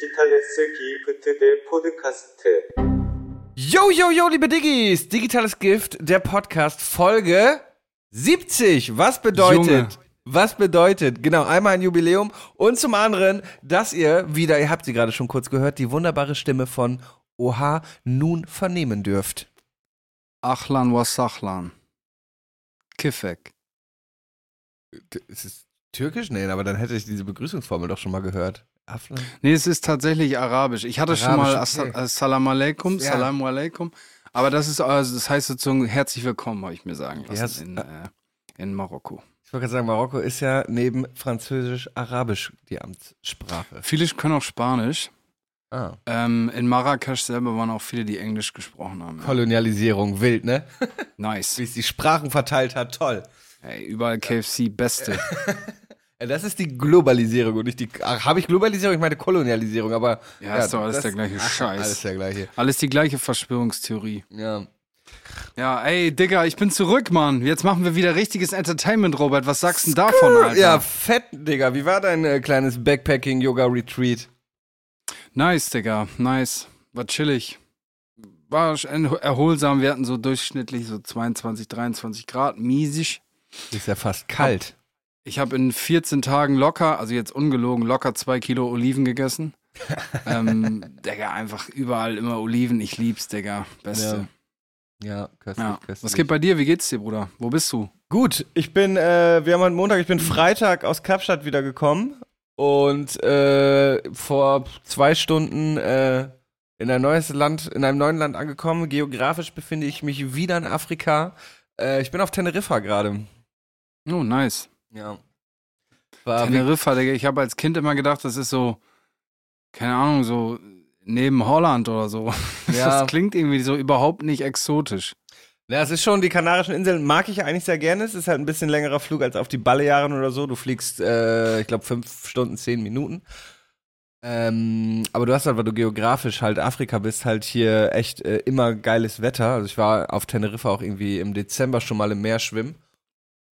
Digitales Gift, der Podcast. Yo, yo, yo, liebe Diggis! Digitales Gift, der Podcast, Folge 70. Was bedeutet? Junge. Was bedeutet, genau, einmal ein Jubiläum und zum anderen, dass ihr wieder, ihr habt sie gerade schon kurz gehört, die wunderbare Stimme von Oha nun vernehmen dürft. Achlan was Achlan. Kifek. Äh, ist es türkisch? Nein, aber dann hätte ich diese Begrüßungsformel doch schon mal gehört. Aflan? Nee, es ist tatsächlich arabisch. Ich hatte schon Arabisch, mal Assa- okay. Assalam alaikum, Ja. Salam alaikum. Aber das ist, also das heißt sozusagen herzlich willkommen, habe ich mir sagen lassen, Yes. in, äh, in Marokko. Ich wollte gerade sagen, Marokko ist ja neben Französisch-Arabisch die Amtssprache. Viele können auch Spanisch. Ah. Ähm, in Marrakesch selber waren auch viele, die Englisch gesprochen haben. Ja. Kolonialisierung, wild, ne? Nice. Wie es die Sprachen verteilt hat, toll. Hey, überall KFC, beste. Ja, das ist die Globalisierung und nicht die. Habe ich Globalisierung? Ich meine Kolonialisierung, aber. Ja, ist doch alles der gleiche Scheiß. Alles der gleiche. Alles die gleiche Verschwörungstheorie. Ja. Ja, ey, Digga, ich bin zurück, Mann. Jetzt machen wir wieder richtiges Entertainment, Robert. Was sagst du denn davon, Alter? Ja, fett, Digga. Wie war dein äh, kleines Backpacking-Yoga-Retreat? Nice, Digga, nice. War chillig. War erholsam. Wir hatten so durchschnittlich so 22, 23 Grad, miesig. Ist ja fast kalt. Ich habe in 14 Tagen locker, also jetzt ungelogen, locker zwei Kilo Oliven gegessen. ähm, Digga, einfach überall immer Oliven. Ich lieb's, Digga. Beste. Ja, köstlich, Ja. köstlich. Was geht bei dir? Wie geht's dir, Bruder? Wo bist du? Gut, ich bin, äh, wir haben heute Montag, ich bin Freitag aus Kapstadt wiedergekommen und äh, vor zwei Stunden äh, in ein neues Land, in einem neuen Land angekommen. Geografisch befinde ich mich wieder in Afrika. Äh, ich bin auf Teneriffa gerade. Oh, nice. Ja. War Teneriffa, Digga. Ich habe als Kind immer gedacht, das ist so, keine Ahnung, so neben Holland oder so. Ja. Das klingt irgendwie so überhaupt nicht exotisch. ja, es ist schon, die Kanarischen Inseln mag ich eigentlich sehr gerne. Es ist halt ein bisschen längerer Flug als auf die Balearen oder so. Du fliegst, äh, ich glaube, fünf Stunden, zehn Minuten. Ähm, aber du hast halt, weil du geografisch halt Afrika bist, halt hier echt äh, immer geiles Wetter. Also ich war auf Teneriffa auch irgendwie im Dezember schon mal im Meer schwimmen.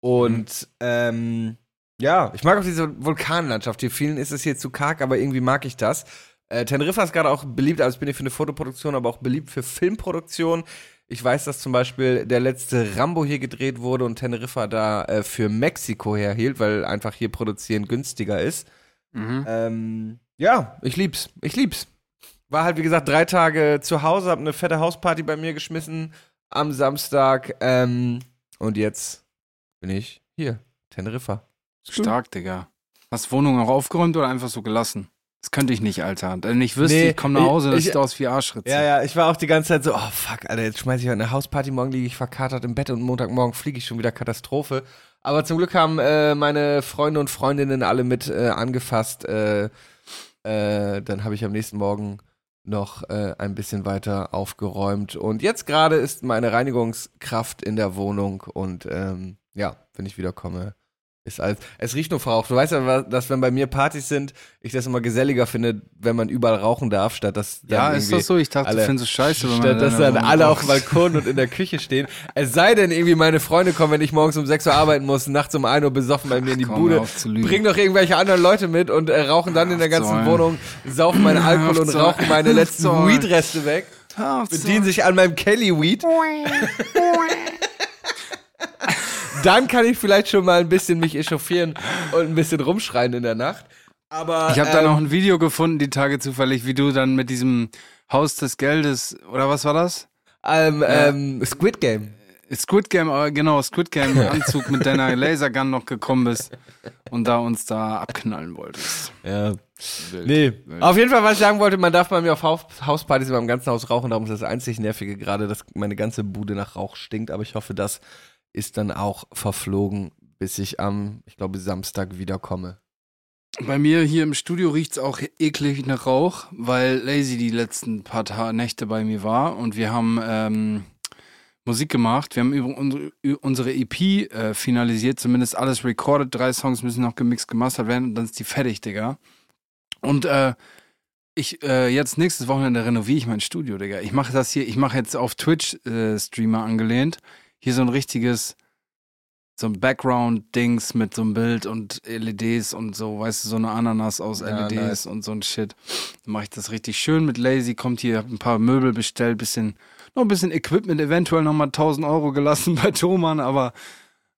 Und ähm, ja, ich mag auch diese Vulkanlandschaft. Hier vielen ist es hier zu karg, aber irgendwie mag ich das. Äh, Teneriffa ist gerade auch beliebt, also ich bin hier für eine Fotoproduktion, aber auch beliebt für Filmproduktion. Ich weiß, dass zum Beispiel der letzte Rambo hier gedreht wurde und Teneriffa da äh, für Mexiko herhielt, weil einfach hier produzieren günstiger ist. Mhm. Ähm, ja, ich lieb's. Ich lieb's. War halt, wie gesagt, drei Tage zu Hause, hab eine fette Hausparty bei mir geschmissen am Samstag. Ähm, und jetzt bin ich hier, Teneriffa. Stark, Digga. Hast Wohnung auch aufgeräumt oder einfach so gelassen? Das könnte ich nicht, Alter. Wenn ich wüsste, Nee, ich komme nach Hause, das ich- sieht aus wie Arschritze. Ja, ja, ich war auch die ganze Zeit so, oh fuck, Alter, jetzt schmeiß ich heute eine Hausparty, morgen liege ich verkatert im Bett und Montagmorgen fliege ich schon wieder Katastrophe. Aber zum Glück haben äh, meine Freunde und Freundinnen alle mit äh, angefasst. Äh, äh, dann habe ich am nächsten Morgen noch äh, ein bisschen weiter aufgeräumt. Und jetzt gerade ist meine Reinigungskraft in der Wohnung und ähm, ja, wenn ich wiederkomme, ist alles. Es riecht nur verraucht. Du weißt ja, dass wenn bei mir Partys sind, ich das immer geselliger finde, wenn man überall rauchen darf, statt dass dann Ja, ist das so? Ich dachte, alle- du findest es scheiße, wenn man Statt dass dann alle auf dem Balkon und in der Küche stehen. Es sei denn, irgendwie meine Freunde kommen, wenn ich morgens um 6 Uhr arbeiten muss, nachts um 1 Uhr besoffen bei mir in die Komm, Bude, bringen doch irgendwelche anderen Leute mit und äh, rauchen dann in der ganzen Wohnung, saufen meinen Alkohol und rauchen meine letzten. Weed-Reste weg, bedienen sich an meinem Kelly-Weed. Dann kann ich vielleicht schon mal ein bisschen mich echauffieren und ein bisschen rumschreien in der Nacht. Aber Ich habe da ähm, noch ein Video gefunden, die Tage zufällig, wie du dann mit diesem Haus des Geldes, oder was war das? ähm, ähm, Squid Game. Squid Game, äh, genau, Squid Game Anzug mit deiner Lasergun noch gekommen bist und da uns da abknallen wolltest. Ja. Wild. Nee, Wild. auf jeden Fall, was ich sagen wollte, man darf bei mir auf Haus Hauspartys immer im ganzen Haus rauchen, darum ist das einzig Nervige gerade, dass meine ganze Bude nach Rauch stinkt, aber ich hoffe, das ist dann auch verflogen, bis ich am, ich glaube, Samstag wiederkomme. Bei mir hier im Studio riecht's auch eklig nach Rauch, weil Lazy die letzten paar Ta Nächte bei mir war und wir haben ähm, Musik gemacht. Wir haben unsere, EP äh, finalisiert, zumindest alles recorded. Drei Songs müssen noch gemixt, gemastert werden und dann ist die fertig, Digga. Und äh, ich äh, jetzt nächstes Wochenende renoviere ich mein Studio, Digga. Ich mache das hier, ich mache jetzt auf Twitch äh, angelehnt. Hier so ein richtiges so ein Background-Dings mit so einem Bild und LEDs und so, weißt du, so eine Ananas aus Ja, LEDs nice. und so ein Shit. Dann mache ich das richtig schön mit Lazy, kommt hier, hab ein paar Möbel bestellt, bisschen, noch ein bisschen Equipment, eventuell nochmal 1000 Euro gelassen bei Thomann, aber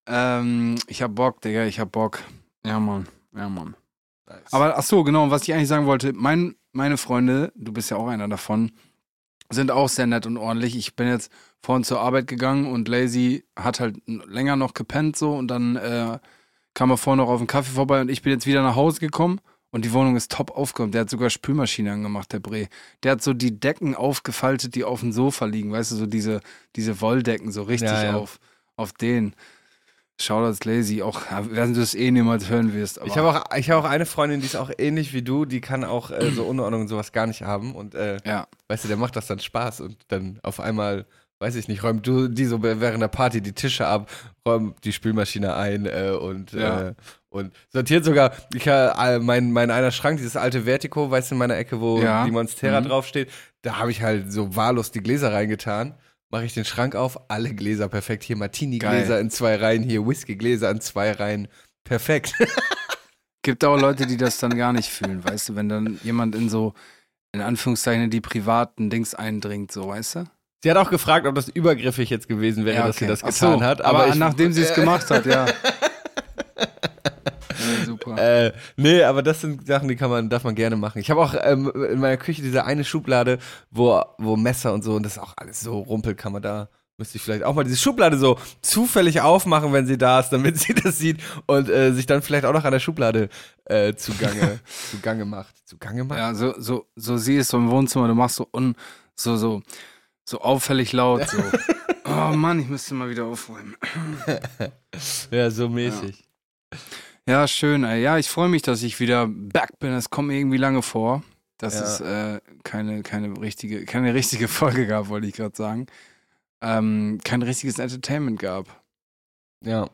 ähm, ich hab Bock, Digga, ich hab Bock. Ja, Mann, ja, Mann. Aber ach so, genau, was ich eigentlich sagen wollte, mein, meine Freunde, du bist ja auch einer davon, sind auch sehr nett und ordentlich. Ich bin jetzt vorhin zur Arbeit gegangen und Lazy hat halt länger noch gepennt so und dann äh, kam er vorhin noch auf den Kaffee vorbei und ich bin jetzt wieder nach Hause gekommen und die Wohnung ist top aufgeräumt. Der hat sogar Spülmaschine angemacht, der Bre. Der hat so die Decken aufgefaltet, die auf dem Sofa liegen, weißt du, so diese, diese Wolldecken, so richtig Ja, ja. auf, auf den. Shoutouts Lazy, auch während du es eh niemals hören wirst. Ich habe auch, ich hab auch eine Freundin, die ist auch ähnlich wie du, die kann auch äh, so Unordnung und sowas gar nicht haben. Und äh, ja. weißt du, der macht das dann Spaß und dann auf einmal, weiß ich nicht, räumt du die so während der Party die Tische ab, räumt die Spülmaschine ein äh, und, Ja. äh, und sortiert sogar, ich, äh, mein, mein einer Schrank, dieses alte Vertico, weißt du, in meiner Ecke, wo Ja. die Monstera Mhm. draufsteht, da habe ich halt so wahllos die Gläser reingetan. Mache ich den Schrank auf, alle Gläser perfekt. Hier Martini-Gläser in zwei Reihen, hier Whisky-Gläser in zwei Reihen. Perfekt. Gibt auch Leute, die das dann gar nicht fühlen, weißt du, wenn dann jemand in so, in Anführungszeichen, die privaten Dings eindringt, so, weißt du? Sie hat auch gefragt, ob das übergriffig jetzt gewesen wäre, dass sie das getan so, hat. Aber, Aber, ich, nachdem sie es gemacht hat, ja. ja super. Äh, nee, aber das sind Sachen, die kann man, darf man gerne machen. Ich habe auch ähm, in meiner Küche diese eine Schublade, wo, wo Messer und so, und das ist auch alles so rumpelt, kann man da, müsste ich vielleicht auch mal diese Schublade so zufällig aufmachen, wenn sie da ist, damit sie das sieht und äh, sich dann vielleicht auch noch an der Schublade äh, zugange, zugange macht. Zugange macht? Ja, so, so, so sie ist so im Wohnzimmer, du machst so un, so, so, so auffällig laut, so. Oh Mann, ich müsste mal wieder aufräumen. Ja, so mäßig. Ja, schön, ey. Ja, ich freue mich, dass ich wieder back bin. Es kommt mir irgendwie lange vor, dass Ja. es äh, keine, keine, richtige, keine richtige Folge gab, wollte ich gerade sagen. Ähm, kein richtiges Entertainment gab. Ja,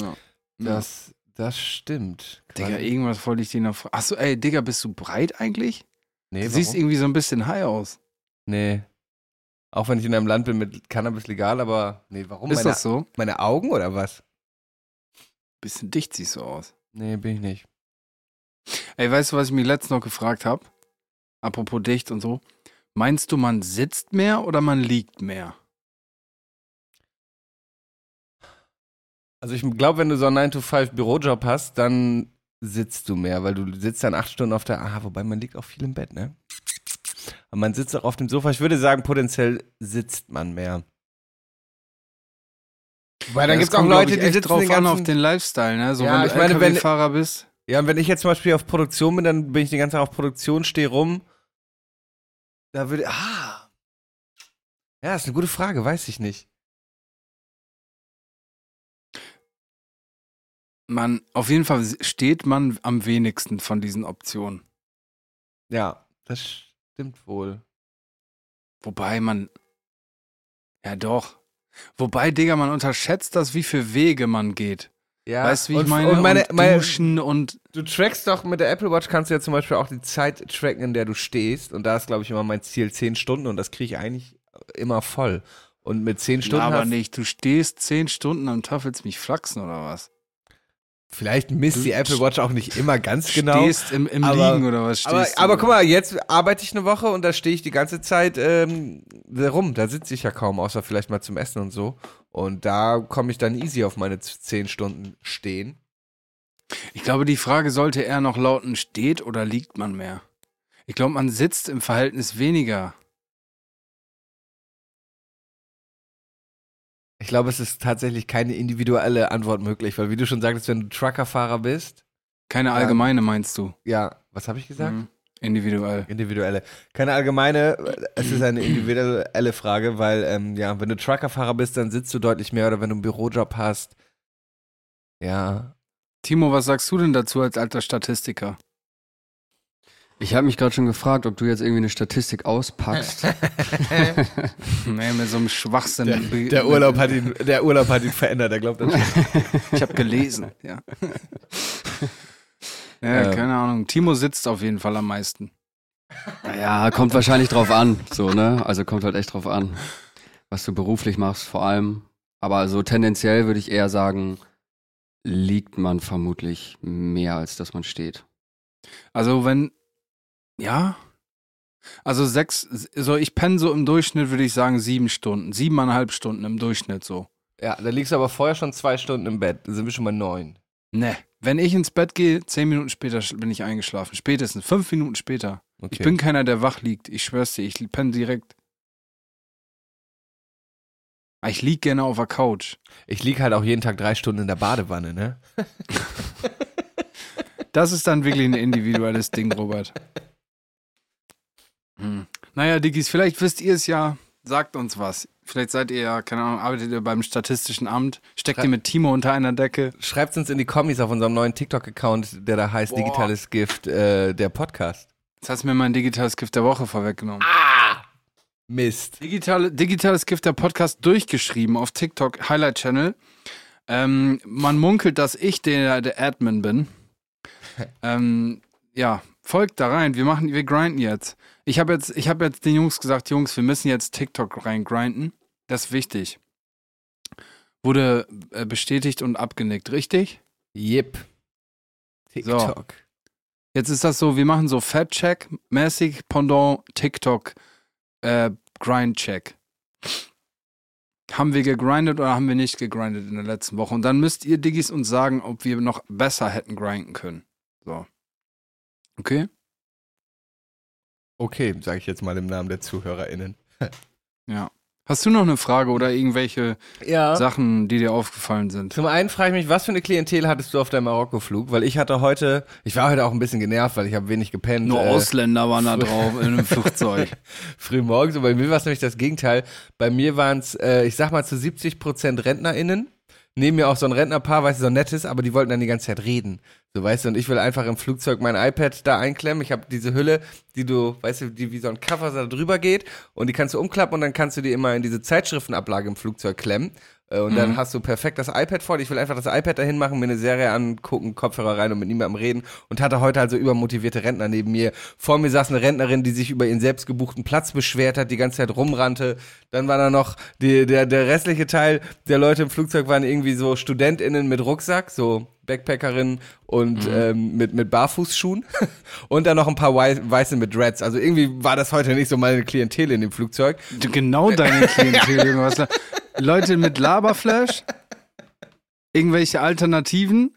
Ja. das, das stimmt. Digga, irgendwas wollte ich dir noch fragen. Achso, ey, Digga, bist du breit eigentlich? nee, du siehst irgendwie so ein bisschen high aus. Nee. Auch wenn ich in einem Land bin mit Cannabis legal, aber nee, warum? Ist meine, das so? meine Augen oder was? Bisschen dicht siehst du aus. Nee, bin ich nicht. Ey, weißt du, was ich mich letztens noch gefragt habe? Apropos dicht und so. Meinst du, man sitzt mehr oder man liegt mehr? Also ich glaube, wenn du so einen 9-to-5-Bürojob hast, dann sitzt du mehr, weil du sitzt dann acht Stunden auf der, ah, wobei man liegt auch viel im Bett, ne? Aber man sitzt auch auf dem Sofa. Ich würde sagen, potenziell sitzt man mehr. Weil dann Ja, gibt es auch Leute, die sitzen drauf den an ganzen, auf den Lifestyle, ne? So, Ja, wenn ich du meine, wenn- LKW-Fahrer bist. Ja, und wenn ich jetzt zum Beispiel auf Produktion bin, dann bin ich den ganzen Tag auf Produktion, stehe rum. Da würde, ah. Ja, ist eine gute Frage, weiß ich nicht. Man, auf jeden Fall steht man am wenigsten von diesen Optionen. Ja, das stimmt wohl. Wobei man. Ja, doch. Wobei, Digga, man unterschätzt das, wie viele Wege man geht. Ja, weißt du, wie und, ich meine? Und meine, und meine, Duschen und. du trackst doch mit der Apple Watch, kannst du ja zum Beispiel auch die Zeit tracken, in der du stehst. Und da ist, glaube ich, immer mein Ziel 10 Stunden und das kriege ich eigentlich immer voll. Und mit 10 Stunden aber hast, nicht. Du stehst zehn Stunden am Tag, willst mich flachsen oder was? Vielleicht misst die Apple Watch auch nicht immer ganz genau. Stehst im, im Aber- Liegen oder was stehst Aber, du? aber guck mal, jetzt arbeite ich eine Woche und da stehe ich die ganze Zeit ähm, rum. Da sitze ich ja kaum, außer vielleicht mal zum Essen und so. Und da komme ich dann easy auf meine z- 10 Stunden stehen. Ich glaube, die Frage sollte eher noch lauten, steht oder liegt man mehr? Ich glaube, man sitzt im Verhältnis weniger. Ich glaube, es ist tatsächlich keine individuelle Antwort möglich, weil wie du schon sagtest, wenn du Truckerfahrer bist, Keine allgemeine, meinst du? ja, was habe ich gesagt? Mhm. Individuell. Individuelle. Keine allgemeine, es ist eine individuelle Frage, weil, ähm, ja, wenn du Truckerfahrer bist, dann sitzt du deutlich mehr oder wenn du einen Bürojob hast, ja. Timo, was sagst du denn dazu als alter Statistiker? Ich habe mich gerade schon gefragt, ob du jetzt irgendwie eine Statistik auspackst. nee, mit so einem Schwachsinn. Der, der, Urlaub hat ihn, der Urlaub hat ihn verändert, er glaubt das schon. Ich habe gelesen, ja. ja, Ähm. keine Ahnung. Timo sitzt auf jeden Fall am meisten. ja, kommt wahrscheinlich drauf an, so, ne? Also kommt halt echt drauf an, was du beruflich machst, vor allem. Aber so tendenziell würde ich eher sagen, liegt man vermutlich mehr, als dass man steht. Also wenn, ja, also sechs, so ich penne so im Durchschnitt, würde ich sagen, sieben Stunden, siebeneinhalb Stunden im Durchschnitt so. Ja, da liegst du aber vorher schon zwei Stunden im Bett. Da sind wir schon mal neun. Ne, wenn ich ins Bett gehe, zehn Minuten später bin ich eingeschlafen. Spätestens, fünf Minuten später. Okay. Ich bin keiner, der wach liegt. Ich schwör's dir, ich penne direkt. Ah, Ich lieg gerne auf der Couch. ich lieg halt auch jeden Tag drei Stunden in der Badewanne, ne? Das ist dann wirklich ein individuelles Ding, Robert. Hm. Naja, Diggis, vielleicht wisst ihr es ja. Sagt uns was. Vielleicht seid ihr ja, keine Ahnung, arbeitet ihr beim Statistischen Amt, steckt Schrei- ihr mit Timo unter einer Decke. Schreibt uns in die Kommis auf unserem neuen TikTok-Account, der da heißt Boah. Digitales Gift, äh, der Podcast. Jetzt hast du mir mein digitales Gift der Woche vorweggenommen. Mist. Digitale, digitales Gift der Podcast durchgeschrieben auf TikTok Highlight Channel. Ähm, man munkelt, dass ich der, der Admin bin. ähm, ja, folgt da rein. Wir machen, wir grinden jetzt. Ich habe jetzt, ich habe jetzt den Jungs gesagt, Jungs, wir müssen jetzt TikTok rein grinden. Das ist wichtig. Wurde äh, bestätigt und abgenickt, richtig? Yep. TikTok. Jetzt ist das so, wir machen so Fat-Check-mäßig Pendant TikTok äh, Grind-Check. Haben wir gegrindet oder haben wir nicht gegrindet in der letzten Woche? Und dann müsst ihr Diggis uns sagen, ob wir noch besser hätten grinden können. So. Okay? Okay, sage ich jetzt mal im Namen der ZuhörerInnen. Ja. Hast du noch eine Frage oder irgendwelche Ja. Sachen, die dir aufgefallen sind? Zum einen frage ich mich, was für eine Klientel hattest du auf deinem Marokko-Flug? Weil ich hatte heute, ich war heute auch ein bisschen genervt, weil ich habe wenig gepennt. Nur äh, Ausländer waren da drauf in einem Flugzeug. früh morgens. Und bei mir war es nämlich das Gegenteil. Bei mir waren es, äh, ich sag mal, zu 70 Prozent RentnerInnen. Neben mir auch so ein Rentnerpaar, weißt du, so ein nettes, aber die wollten dann die ganze Zeit reden. So, weißt du, und ich will einfach im Flugzeug mein iPad da einklemmen. Ich habe diese Hülle, die du, weißt du, die wie so ein Cover da drüber geht und die kannst du umklappen und dann kannst du die immer in diese Zeitschriftenablage im Flugzeug klemmen. Äh, Und dann hast du perfekt das iPad vor dir. Ich will einfach das iPad dahin machen, mir eine Serie angucken, Kopfhörer rein und mit niemandem reden. Und hatte heute also übermotivierte Rentner neben mir. Vor mir saß eine Rentnerin, die sich über ihren selbst gebuchten Platz beschwert hat, die ganze Zeit rumrannte. Dann war da noch die, der, der restliche Teil der Leute im Flugzeug waren irgendwie so StudentInnen mit Rucksack, so Backpackerinnen und ähm, mit, mit Barfußschuhen. und dann noch ein paar Wei Weiße mit Dreads. Also irgendwie war das heute nicht so meine Klientel in dem Flugzeug. Genau deine Klientel, Leute mit Laberflash, irgendwelche Alternativen.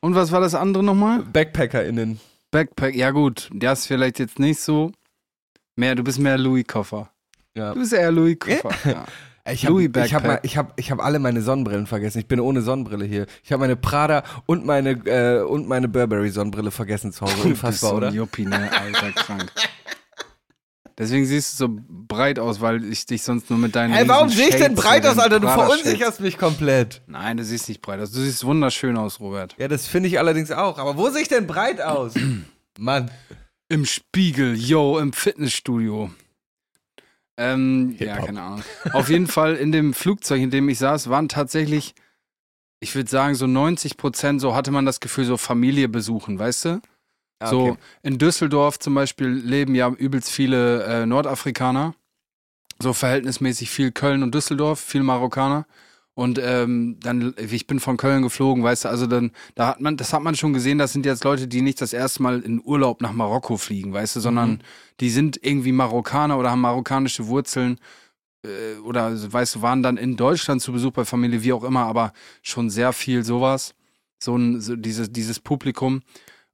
Und was war das andere nochmal? BackpackerInnen. Backpack. Ja, gut, das ist vielleicht jetzt nicht so. Mehr, du bist mehr Louis-Koffer. Ja. Du bist eher Louis-Koffer. ja. Ich habe Louis ich hab, ich hab, ich hab alle meine Sonnenbrillen vergessen. Ich bin ohne Sonnenbrille hier. Ich habe meine Prada und meine, äh, und meine Burberry Sonnenbrille vergessen zu Hause. Du bist Unfassbar, so oder? ein Juppie, ne? Alter, krank. Deswegen siehst du so breit aus, weil ich dich sonst nur mit deinen Ey, warum sehe ich denn breit aus, Alter? Du verunsicherst mich komplett. Nein, du siehst nicht breit aus. Du siehst wunderschön aus, Robert. Ja, das finde ich allerdings auch. Aber wo sehe ich denn breit aus? Mann. Im Spiegel, yo, im Fitnessstudio. Ähm, ja, keine Ahnung. Auf jeden Fall in dem Flugzeug, in dem ich saß, waren tatsächlich, ich würde sagen, so 90 Prozent, so hatte man das Gefühl, so Familie besuchen, weißt du? Ah, So okay. in Düsseldorf zum Beispiel leben ja übelst viele äh, Nordafrikaner. So verhältnismäßig viel Köln und Düsseldorf, viel Marokkaner. Und ähm, dann, ich bin von Köln geflogen, weißt du, also dann, da hat man, das hat man schon gesehen, das sind jetzt Leute, die nicht das erste Mal in Urlaub nach Marokko fliegen, weißt du, sondern die sind irgendwie Marokkaner oder haben marokkanische Wurzeln äh, oder, also, weißt du, waren dann in Deutschland zu Besuch bei Familie, wie auch immer, aber schon sehr viel sowas. So ein, so dieses, dieses Publikum.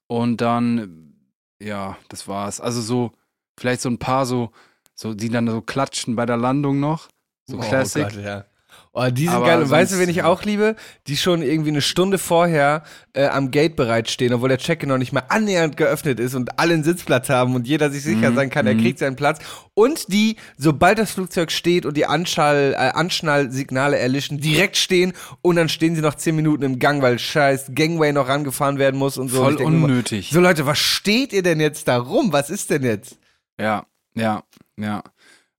Und dann, ja, das war's. Also so, vielleicht so ein paar so, so, die dann so klatschen bei der Landung noch. So Classic. Oh Gott, ja. Oh, die sind Aber geil. Und weißt du, wen ich auch liebe? Die schon irgendwie eine Stunde vorher äh, am Gate bereitstehen, obwohl der Check-in noch nicht mal annähernd geöffnet ist und alle einen Sitzplatz haben und jeder sich sicher Mhm, sein kann, er mhm. kriegt seinen Platz. Und die, sobald das Flugzeug steht und die Anschall, äh, Anschnallsignale erlischen, direkt stehen und dann stehen sie noch zehn Minuten im Gang, weil scheiß Gangway noch rangefahren werden muss und so. Voll Ich denk mir immer, unnötig. So Leute, was steht ihr denn jetzt da rum? Was ist denn jetzt? Ja, ja, ja.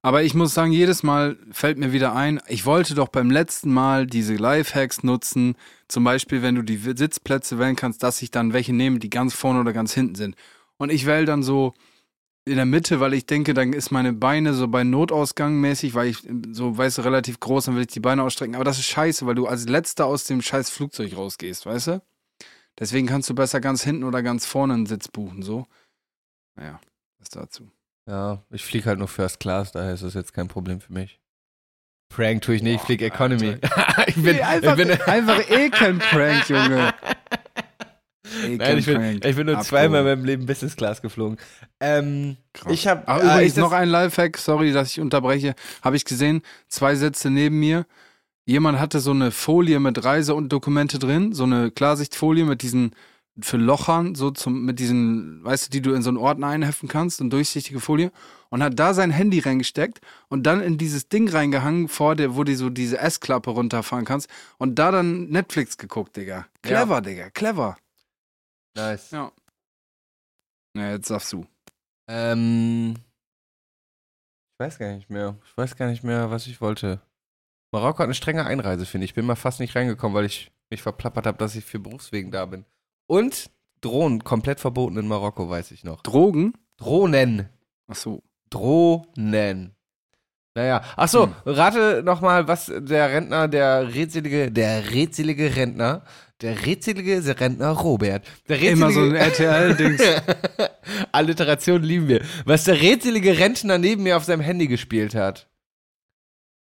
Aber ich muss sagen, jedes Mal fällt mir wieder ein, ich wollte doch beim letzten Mal diese Lifehacks nutzen. Zum Beispiel, wenn du die Sitzplätze wählen kannst, dass ich dann welche nehme, die ganz vorne oder ganz hinten sind. Und ich wähle dann so in der Mitte, weil ich denke, dann ist meine Beine so bei Notausgang mäßig, weil ich so, weißt du, relativ groß, dann will ich die Beine ausstrecken. Aber das ist scheiße, weil du als letzter aus dem scheiß Flugzeug rausgehst, weißt du? Deswegen kannst du besser ganz hinten oder ganz vorne einen Sitz buchen, so. Naja, das dazu. Ja, ich fliege halt nur First Class, daher ist das jetzt kein Problem für mich. Prank tue ich nicht, ich fliege Economy. ich bin, Nee, einfach, ich bin, einfach eh kein Prank, Junge. Eh Nein, ich bin, ich bin nur Abgehoben. zweimal in meinem Leben Business Class geflogen. Ähm, Krass. ich habe Aber übrigens noch ein Lifehack, sorry, dass ich unterbreche. Habe ich gesehen, zwei Sätze neben mir. Jemand hatte so eine Folie mit Reise und Dokumente drin, so eine Klarsichtfolie mit diesen für Lochern, so zum, mit diesen, weißt du, die du in so einen Ordner einheften kannst, eine durchsichtige Folie, und hat da sein Handy reingesteckt und dann in dieses Ding reingehangen, vor der, wo du so diese S-Klappe runterfahren kannst, und da dann Netflix geguckt, Digga. Clever, Digga, clever. Nice. Ja. Na, jetzt sagst du. Ähm, ich weiß gar nicht mehr. Ich weiß gar nicht mehr, was ich wollte. Marokko hat eine strenge Einreise, finde ich. Ich bin mal fast nicht reingekommen, weil ich mich verplappert habe, dass ich für Berufswegen da bin. Und Drohnen komplett verboten in Marokko, weiß ich noch. Drogen? Drohnen. Ach so. Drohnen. Naja, ach so, Hm. rate noch mal, was der Rentner, der redselige, der redselige Rentner, der redselige Rentner Robert, der redselige, Immer so ein RTL-Dings. Alliteration lieben wir. Was der redselige Rentner neben mir auf seinem Handy gespielt hat.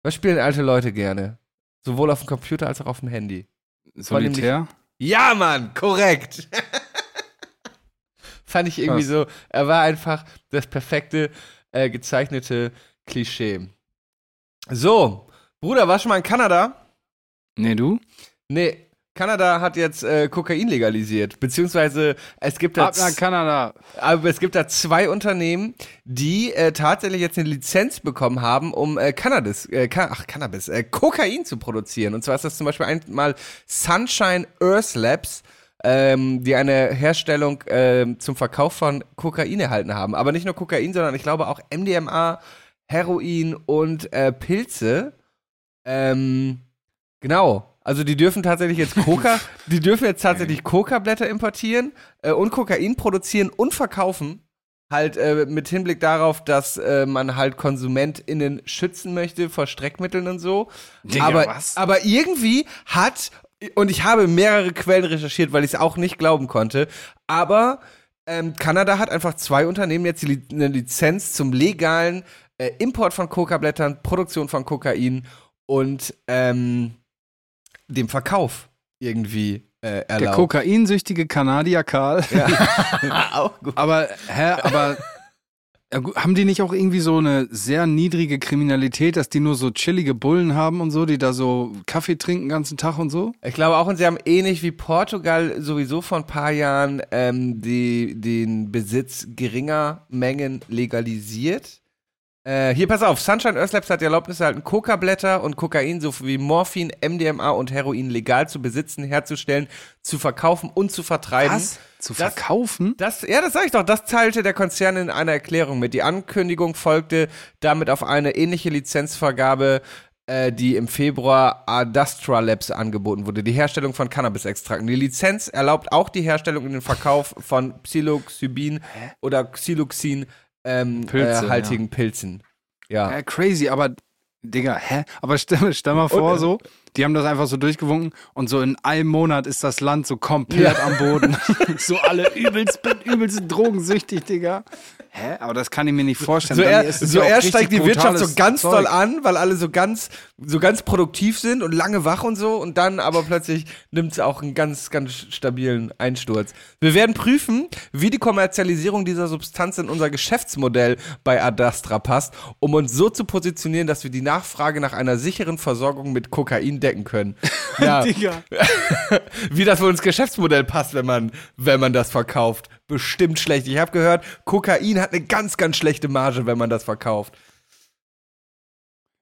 Was spielen alte Leute gerne? Sowohl auf dem Computer als auch auf dem Handy. Solitär? Ja, Mann, korrekt. Fand ich irgendwie Krass. so, er war einfach das perfekte äh, gezeichnete Klischee. So, Bruder, warst du schon mal in Kanada? Nee, du? Nee, Kanada hat jetzt äh, Kokain legalisiert, beziehungsweise es gibt da Ab nach Kanada. aber es gibt da zwei Unternehmen, die äh, tatsächlich jetzt eine Lizenz bekommen haben, um äh, Cannabis, äh, Ka ach, Cannabis, äh, Kokain zu produzieren. Und zwar ist das zum Beispiel einmal Sunshine Earth Labs, ähm, die eine Herstellung ähm, zum Verkauf von Kokain erhalten haben. Aber nicht nur Kokain, sondern ich glaube auch MDMA, Heroin und äh, Pilze. Ähm, genau. Also die dürfen tatsächlich jetzt Coca, die dürfen jetzt tatsächlich Coca-Blätter importieren äh, und Kokain produzieren und verkaufen. Halt äh, mit Hinblick darauf, dass äh, man halt KonsumentInnen schützen möchte vor Streckmitteln und so. Digga, aber, was? aber irgendwie hat, und ich habe mehrere Quellen recherchiert, weil ich es auch nicht glauben konnte, aber ähm, Kanada hat einfach zwei Unternehmen jetzt die, eine Lizenz zum legalen äh, Import von Coca-Blättern, Produktion von Kokain und ähm, dem Verkauf irgendwie äh, erlaubt. Der kokainsüchtige Kanadier Karl. ja. auch gut. Aber, hä, aber haben die nicht auch irgendwie so eine sehr niedrige Kriminalität, dass die nur so chillige Bullen haben und so, die da so Kaffee trinken den ganzen Tag und so? Ich glaube auch, und sie haben ähnlich wie Portugal sowieso vor ein paar Jahren ähm, die, den Besitz geringer Mengen legalisiert. Äh, hier, pass auf, Sunshine Earth Labs hat die Erlaubnis erhalten, Coca-Blätter und Kokain sowie Morphin, MDMA und Heroin legal zu besitzen, herzustellen, zu verkaufen und zu vertreiben. Zu Das- verkaufen? Das, ja, das sag ich doch. Das teilte der Konzern in einer Erklärung mit. Die Ankündigung folgte damit auf eine ähnliche Lizenzvergabe, äh, die im Februar Adastra Labs angeboten wurde. Die Herstellung von Cannabis-Extrakten. Die Lizenz erlaubt auch die Herstellung und den Verkauf von Psilocybin oder Xyloxin ähm, Pilze, äh, haltigen Pilzen. Ja. Ja, crazy, aber Digga, hä? Aber stell, stell mal vor, Und, äh, so, die haben das einfach so durchgewunken und so in einem Monat ist das Land so komplett am Boden. so alle übelst, übelst drogensüchtig, Digga. Hä? Aber das kann ich mir nicht vorstellen. So, er, so ja erst steigt die Wirtschaft so ganz Zeug. doll an, weil alle so ganz, so ganz produktiv sind und lange wach und so und dann aber plötzlich nimmt es auch einen ganz, ganz stabilen Einsturz. Wir werden prüfen, wie die Kommerzialisierung dieser Substanz in unser Geschäftsmodell bei Adastra passt, um uns so zu positionieren, dass wir die Nachfrage nach einer sicheren Versorgung mit Kokain decken können. Ja, Digga. wie das für uns Geschäftsmodell passt, wenn man, wenn man das verkauft. Bestimmt schlecht. Ich habe gehört, Kokain hat eine ganz, ganz schlechte Marge, wenn man das verkauft.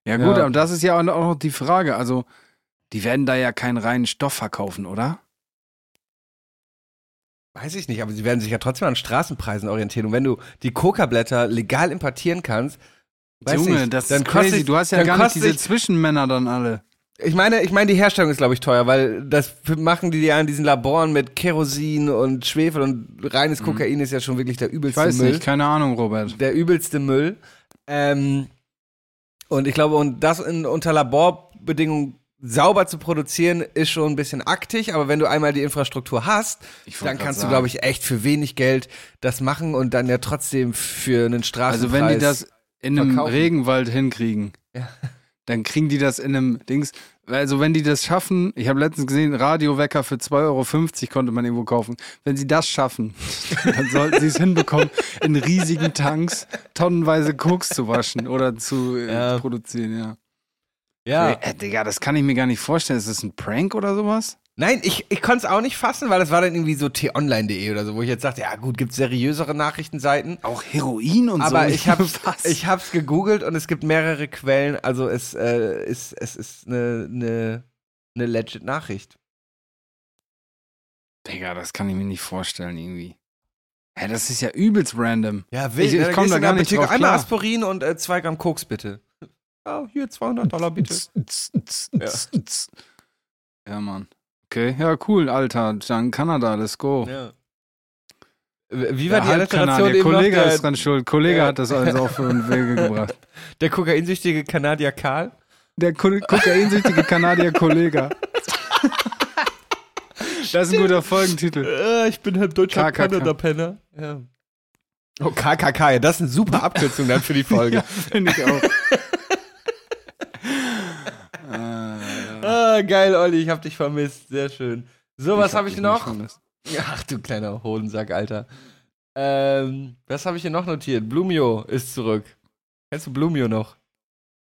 Ja, gut, Ja. aber das ist ja auch noch die Frage. Also, die werden da ja keinen reinen Stoff verkaufen, oder? Weiß ich nicht, aber sie werden sich ja trotzdem an Straßenpreisen orientieren. Und wenn du die Coca-Blätter legal importieren kannst, weiß Junge, nicht, das dann ist crazy. kostet- du hast ja gar nicht diese ich- Zwischenmänner dann alle. Ich meine, ich meine, die Herstellung ist, glaube ich, teuer, weil das machen die ja in diesen Laboren mit Kerosin und Schwefel und reines Kokain ist ja schon wirklich der Mhm. Ich übelste weiß Müll. nicht, keine Ahnung, Robert. Der übelste Müll. Ähm, und ich glaube, und das in, unter Laborbedingungen sauber zu produzieren, ist schon ein bisschen aktig, aber wenn du einmal die Infrastruktur hast, Ich dann kannst du, sagen. glaube ich, echt für wenig Geld das machen und dann ja trotzdem für einen Straßenpreis. Also wenn die das in einem verkaufen. Regenwald hinkriegen, Ja. Dann kriegen die das in einem Dings. Also wenn die das schaffen, ich habe letztens gesehen, Radiowecker für 2,50 Euro konnte man irgendwo kaufen. Wenn sie das schaffen, dann sollten sie es hinbekommen, in riesigen Tanks tonnenweise Koks zu waschen oder zu äh, Ja. produzieren, ja. ja. Äh, Digga, das kann ich mir gar nicht vorstellen. Ist das ein Prank oder sowas? Nein, ich, ich konnte es auch nicht fassen, weil das war dann irgendwie so t-online.de oder so, wo ich jetzt dachte, ja gut, gibt seriösere Nachrichtenseiten. Auch Heroin und so. Aber ich ich hab's gegoogelt und es gibt mehrere Quellen, also es äh, ist, es ist eine, eine, eine legit Nachricht. Digga, das kann ich mir nicht vorstellen irgendwie. Hä, das ist ja übelst random. Ja, wild, Ich, ne? ich Da komm gehst da gar nicht drauf Einmal klar. Aspirin und äh, zwei Gramm Koks bitte. Ja, hier 200 Dollar bitte. Ja. Mann. Okay, ja, cool, Alter. Dann Kanada, let's go. Ja. Wie war Der die Alliteration eben noch? Kollege Der, ist dran schuld. Kollege Ja. hat das alles auf den Wege gebracht. der kokainsüchtige Kanadier Karl? Der Ko kokainsüchtige Kanadier Kollege. Das ist ein guter Folgentitel. Äh, ich bin halt deutscher. Kanada-Penner. Ja. Oh, KKK, ja, das ist eine super Abkürzung dann für die Folge. Finde ich auch. äh, Ah, geil, Olli, ich hab dich vermisst. Sehr schön. So, was habe ich, dich noch? Ach, du kleiner Hodensack, Alter. Ähm, was habe ich hier noch notiert? Blumio ist zurück. Kennst du Blumio noch?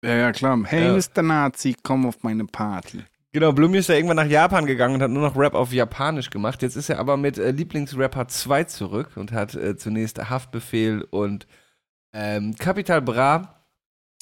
Ja, ja, klar. Hey, Ja. Mr. Nazi, komm auf meine Party. Genau, Blumio ist ja irgendwann nach Japan gegangen und hat nur noch Rap auf Japanisch gemacht. Jetzt ist er aber mit äh, Lieblingsrapper 2 zurück und hat äh, zunächst Haftbefehl und ähm, Capital Bra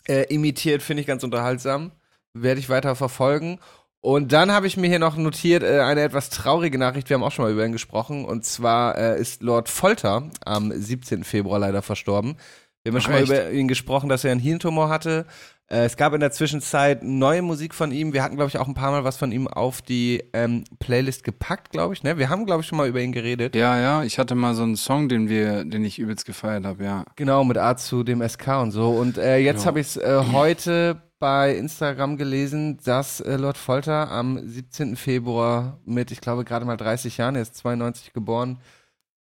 äh, imitiert, finde ich ganz unterhaltsam. Werde ich weiter verfolgen. Und dann habe ich mir hier noch notiert, äh, eine etwas traurige Nachricht, wir haben auch schon mal über ihn gesprochen, und zwar äh, ist Lord Folter am 17. Februar leider verstorben. Wir haben ja Ach, schon mal echt? über ihn gesprochen, dass er einen Hirntumor hatte. Äh, es gab in der Zwischenzeit neue Musik von ihm. Wir hatten, glaube ich, auch ein paar Mal was von ihm auf die ähm, Playlist gepackt, glaube ich. Ne? Wir haben, glaube ich, schon mal über ihn geredet. Ja, ja, ich hatte mal so einen Song, den wir, den ich übelst gefeiert habe, ja. Genau, mit A zu dem SK und so. Und äh, jetzt Ja. habe ich es äh, heute bei Instagram gelesen, dass äh, Lord Folter am 17. Februar mit, ich glaube, gerade mal 30 Jahren, er ist 92 geboren,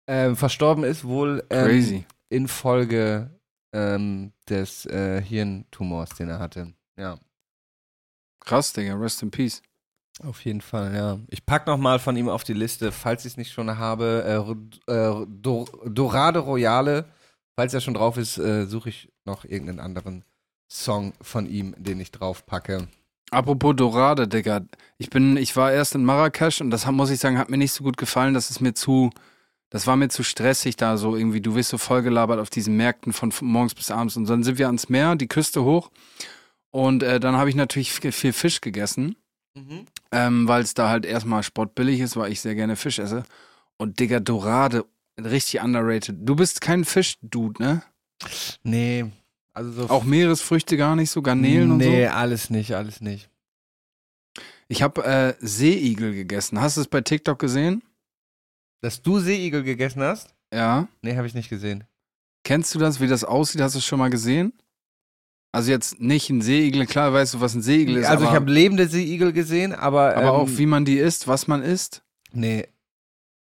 ähm, verstorben ist, wohl ähm, infolge ähm, des äh, Hirntumors, den er hatte. Ja. Krass, Digga, rest in peace. Auf jeden Fall, ja. Ich pack noch mal von ihm auf die Liste, falls ich es nicht schon habe, äh, äh, Dor Dorade Royale. Falls er schon drauf ist, äh, suche ich noch irgendeinen anderen Song von ihm, den ich drauf packe. Apropos Dorade, Digga. Ich bin, ich war erst in Marrakesch und das muss ich sagen, hat mir nicht so gut gefallen. Das ist mir zu, das war mir zu stressig da so irgendwie. Du wirst so vollgelabert auf diesen Märkten von morgens bis abends. Und dann sind wir ans Meer, die Küste hoch. Und äh, dann habe ich natürlich viel, Fisch gegessen, ähm, weil es da halt erstmal sportbillig ist, weil ich sehr gerne Fisch esse. Und Digga, Dorade, richtig underrated. Du bist kein Fisch-Dude, ne? Nee, also so. Auch Meeresfrüchte gar nicht, so Garnelen und so. Nee, alles nicht, alles nicht. Ich habe äh, Seeigel gegessen. Hast du es bei TikTok gesehen? Dass du Seeigel gegessen hast? Ja. Nee, habe ich nicht gesehen. Kennst du das, wie das aussieht? Hast du es schon mal gesehen? Also jetzt nicht ein Seeigel, klar weißt du, was ein Seeigel ist, also ich habe lebende Seeigel gesehen, aber. aber ähm, auch wie man die isst, was man isst. Nee.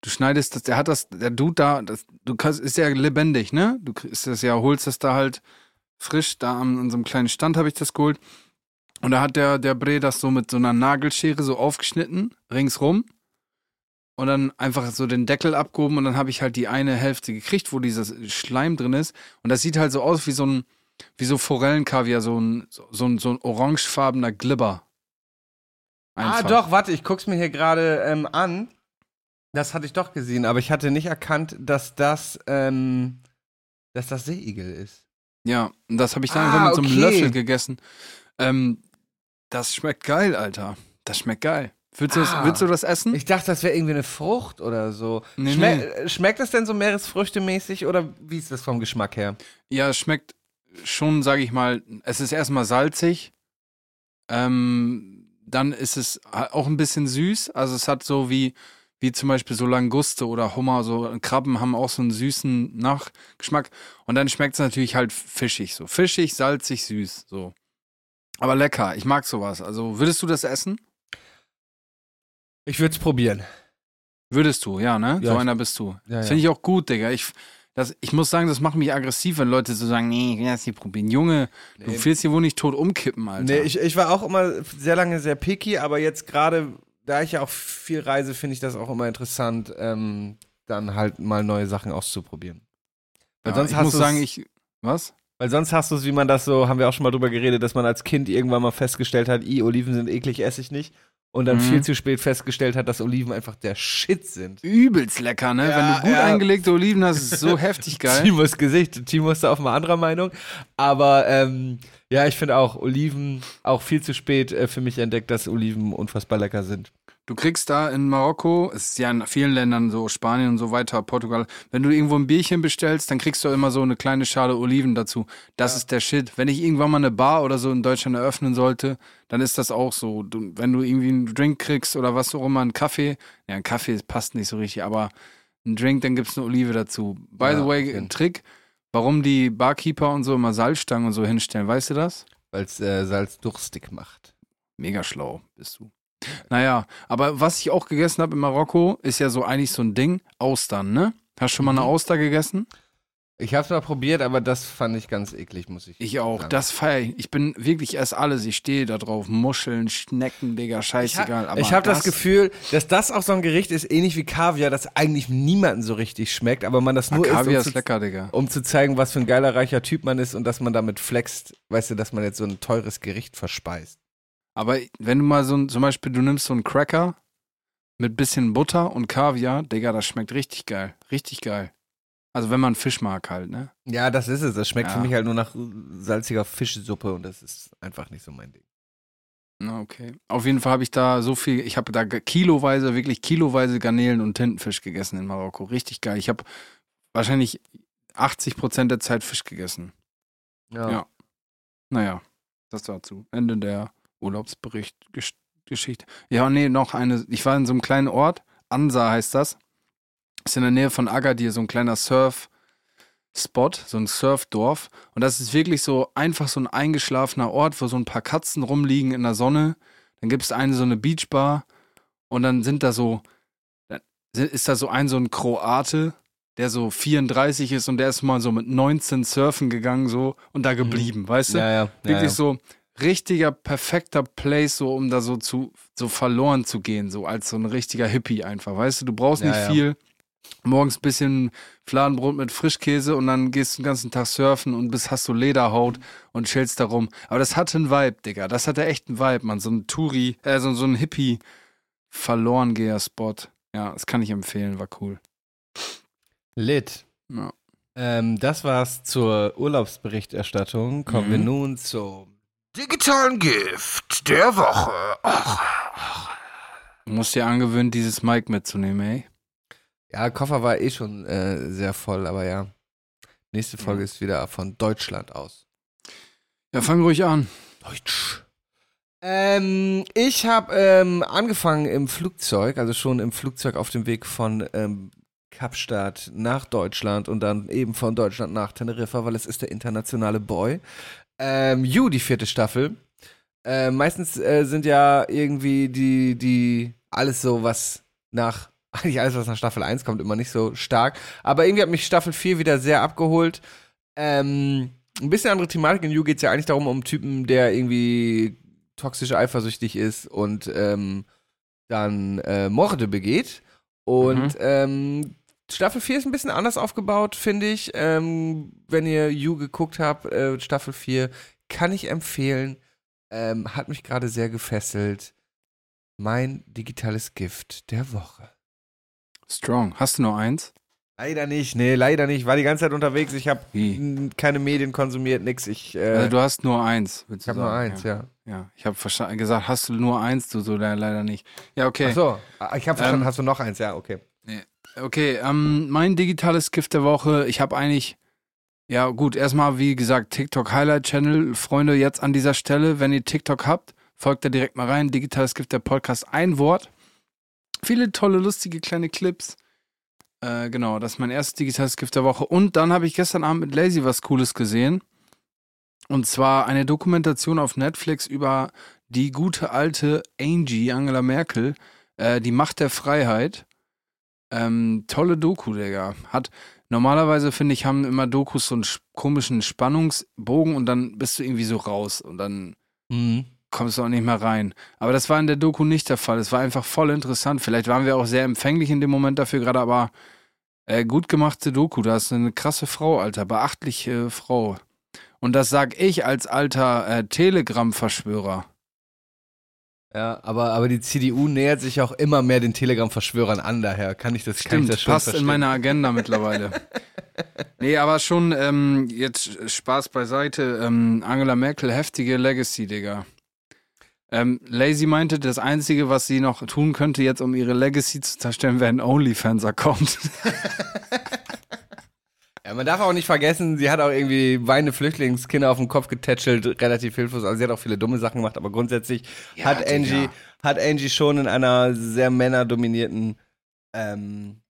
Du schneidest das, der hat das, der Dude da, das, du kannst, ist ja lebendig, ne? Du kriegst das ja, holst das da halt frisch, da an, an so einem kleinen Stand habe ich das geholt. Und da hat der, der Bre das so mit so einer Nagelschere so aufgeschnitten, ringsrum. Und dann einfach so den Deckel abgehoben und dann habe ich halt die eine Hälfte gekriegt, wo dieses Schleim drin ist. Und das sieht halt so aus wie so ein, wie so Forellenkaviar, so ein, so, ein, so ein orangefarbener Glibber. Ah, Einfach. doch, warte, ich guck's mir hier gerade ähm, an. Das hatte ich doch gesehen, aber ich hatte nicht erkannt, dass das, ähm, dass das Seeigel ist. Ja, und das habe ich dann Ah, einfach mit so einem okay. Löffel gegessen. Ähm, das schmeckt geil, Alter. Das schmeckt geil. Willst du, das, Ah. willst du das essen? Ich dachte, das wäre irgendwie eine Frucht oder so. Nee, Schme nee. äh, Schmeckt das denn so Meeresfrüchte-mäßig oder wie ist das vom Geschmack her? Ja, es schmeckt schon, sage ich mal, es ist erstmal salzig. Ähm, dann ist es auch ein bisschen süß. Also es hat so wie, wie zum Beispiel so Languste oder Hummer, so Krabben haben auch so einen süßen Nachgeschmack. Und dann schmeckt es natürlich halt fischig, so fischig, salzig, süß, so. Aber lecker, ich mag sowas. Also würdest du das essen? Ich würde es probieren. Würdest du, ja, ne? Ja, so einer bist du. Ja, Das finde ich auch gut, Digga. Ich, das, ich muss sagen, das macht mich aggressiv, wenn Leute so sagen, nee, ich will das nicht probieren. Junge, du Nee. willst hier wohl nicht tot umkippen, Alter. Nee, ich, ich war auch immer sehr lange sehr picky, aber jetzt gerade, da ich ja auch viel reise, finde ich das auch immer interessant, ähm, dann halt mal neue Sachen auszuprobieren. Weil ja, sonst ich hast muss sagen, ich, was? Weil sonst hast du es, wie man das so, haben wir auch schon mal drüber geredet, dass man als Kind irgendwann mal festgestellt hat, i, Oliven sind eklig, esse ich nicht. Und dann Mhm. viel zu spät festgestellt hat, dass Oliven einfach der Shit sind. Übelst lecker, ne? Ja, wenn du gut ja. eingelegte Oliven hast, ist es so heftig geil. Timos Gesicht. Timo ist da auf mal anderer Meinung. Aber ähm, ja, ich finde auch Oliven auch viel zu spät äh, für mich entdeckt, dass Oliven unfassbar lecker sind. Du kriegst da in Marokko, es ist ja in vielen Ländern so, Spanien und so weiter, Portugal, wenn du irgendwo ein Bierchen bestellst, dann kriegst du immer so eine kleine Schale Oliven dazu. Das ist der Shit. Wenn ich irgendwann mal eine Bar oder so in Deutschland eröffnen sollte, dann ist das auch so. Du, wenn du irgendwie einen Drink kriegst oder was auch immer, einen Kaffee, ja, ein Kaffee passt nicht so richtig, aber ein Drink, dann gibt's eine Olive dazu. By Ja, the way, okay. ein Trick, warum die Barkeeper und so immer Salzstangen und so hinstellen, weißt du das? Weil es äh, Salz durstig macht. Mega schlau bist du. Naja, aber was ich auch gegessen habe in Marokko, ist ja so eigentlich so ein Ding, Austern, ne? Hast du schon mal eine Mhm. Auster gegessen? Ich habe es mal probiert, aber das fand ich ganz eklig, muss ich Ich auch. sagen. Das feier ich. Ich bin wirklich erst alles. Ich stehe da drauf. Muscheln, Schnecken, Digga, scheißegal. aber ich habe das, Gefühl, dass das auch so ein Gericht ist, ähnlich wie Kaviar, das eigentlich niemandem so richtig schmeckt, aber man das Ah, nur isst, Kaviar um ist zu, lecker, Digga. um zu zeigen, was für ein geiler, reicher Typ man ist und dass man damit flext, weißt du, dass man jetzt so ein teures Gericht verspeist. Aber wenn du mal so ein, zum Beispiel, du nimmst so einen Cracker mit bisschen Butter und Kaviar, Digga, das schmeckt richtig geil. Richtig geil. Also wenn man Fisch mag halt, ne? Ja, das ist es. Das schmeckt Ja. für mich halt nur nach salziger Fischsuppe und das ist einfach nicht so mein Ding. Na, okay. Auf jeden Fall habe ich da so viel, ich habe da kiloweise, wirklich kiloweise Garnelen und Tintenfisch gegessen in Marokko. Richtig geil. Ich habe wahrscheinlich 80 Prozent der Zeit Fisch gegessen. Ja. Naja, das dazu. Ende der Urlaubsbericht Gesch- Geschichte. Ja, nee, noch eine. Ich war in so einem kleinen Ort, Ansa heißt das. Ist in der Nähe von Agadir, so ein kleiner Surf-Spot, so ein Surfdorf. Und das ist wirklich so einfach so ein eingeschlafener Ort, wo so ein paar Katzen rumliegen in der Sonne. Dann gibt es eine so eine Beachbar und dann sind da so, dann ist da so ein so ein Kroate, der so 34 ist und der ist mal so mit 19 surfen gegangen so und da geblieben, weißt du? Ja, ja. Wirklich ja, ja. so richtiger, perfekter Place, so um da so zu, so verloren zu gehen, so als so ein richtiger Hippie einfach, weißt du? Du brauchst Ja, nicht viel. Morgens bisschen Fladenbrot mit Frischkäse und dann gehst du den ganzen Tag surfen und bist, hast du Lederhaut und chillst da rum. Aber das hatte einen Vibe, Digga. Das hatte echt einen Vibe, man. So ein Touri, äh, so, so ein Hippie Verlorengeher-Spot. Ja, das kann ich empfehlen, war cool. Lit. Ja. Ähm, das war's zur Urlaubsberichterstattung. Kommen Mhm. wir nun zum digitalen Gift der Woche. Du musst dir angewöhnen, dieses Mic mitzunehmen, ey. Ja, Koffer war eh schon äh, sehr voll, aber ja. Nächste Folge Ja. ist wieder von Deutschland aus. Ja, fang ruhig an. Deutsch. Ähm, ich habe ähm, angefangen im Flugzeug, also schon im Flugzeug auf dem Weg von ähm, Kapstadt nach Deutschland und dann eben von Deutschland nach Teneriffa, weil es ist der internationale Boy. Ähm, You, die vierte Staffel. Äh, meistens äh, sind ja irgendwie die, die, alles so, was nach, eigentlich alles, was nach Staffel 1 kommt, immer nicht so stark. Aber irgendwie hat mich Staffel 4 wieder sehr abgeholt. Ähm, ein bisschen andere Thematik. In You geht es ja eigentlich darum, um einen Typen, der irgendwie toxisch eifersüchtig ist und ähm, dann äh, Morde begeht. Und Mhm. ähm, Staffel 4 ist ein bisschen anders aufgebaut, finde ich. Ähm, wenn ihr You geguckt habt, äh, Staffel 4, kann ich empfehlen. Ähm, hat mich gerade sehr gefesselt. Mein digitales Gift der Woche. Strong. Hast du nur eins? Leider nicht, nee, leider nicht. War die ganze Zeit unterwegs. Ich habe keine Medien konsumiert, nix. Ich, äh, Also du hast nur eins, ich habe nur eins, ja. Ja, ich habe gesagt, hast du nur eins, du so le- leider nicht. Ja, okay. Ach so, ah, ich habe verstanden, Ähm, hast du noch eins, ja, okay. Okay, ähm, mein digitales Gift der Woche, ich habe eigentlich, ja gut, erstmal wie gesagt, TikTok Highlight Channel. Freunde, jetzt an dieser Stelle, wenn ihr TikTok habt, Folgt da direkt mal rein. Digitales Gift, der Podcast, ein Wort. Viele tolle, lustige kleine Clips. Äh, genau, das ist mein erstes digitales Gift der Woche. Und dann habe ich gestern Abend mit Lazy was Cooles gesehen. Und zwar eine Dokumentation auf Netflix über die gute alte Angie, Angela Merkel, äh, die Macht der Freiheit. Ähm, tolle Doku, Digga. Hat, normalerweise finde ich, haben immer Dokus so einen sch- komischen Spannungsbogen und dann bist du irgendwie so raus und dann Mhm. Kommst du auch nicht mehr rein. Aber das war in der Doku nicht der Fall. Es war einfach voll interessant. Vielleicht waren wir auch sehr empfänglich in dem Moment dafür gerade, aber äh, gut gemachte Doku. Da ist eine krasse Frau, Alter. Beachtliche Frau. Und das sag ich als alter äh, Telegram-Verschwörer. Ja, aber, aber die CDU nähert sich auch immer mehr den Telegram-Verschwörern an, daher kann ich das, kann ich Stimmt, das schon passt in verstehen. meine Agenda mittlerweile. nee, aber schon, ähm, jetzt Spaß beiseite. Ähm, Angela Merkel, heftige Legacy, Digga. Ähm, Lazy meinte, das Einzige, was sie noch tun könnte, jetzt um ihre Legacy zu zerstören, wäre ein OnlyFans-Account. Ja, man darf auch nicht vergessen, sie hat auch irgendwie weinende Flüchtlingskinder auf den Kopf getätschelt, relativ hilflos. Also sie hat auch viele dumme Sachen gemacht, aber grundsätzlich Ja, hat. Angie, hat Angie schon in einer sehr männerdominierten, ähm,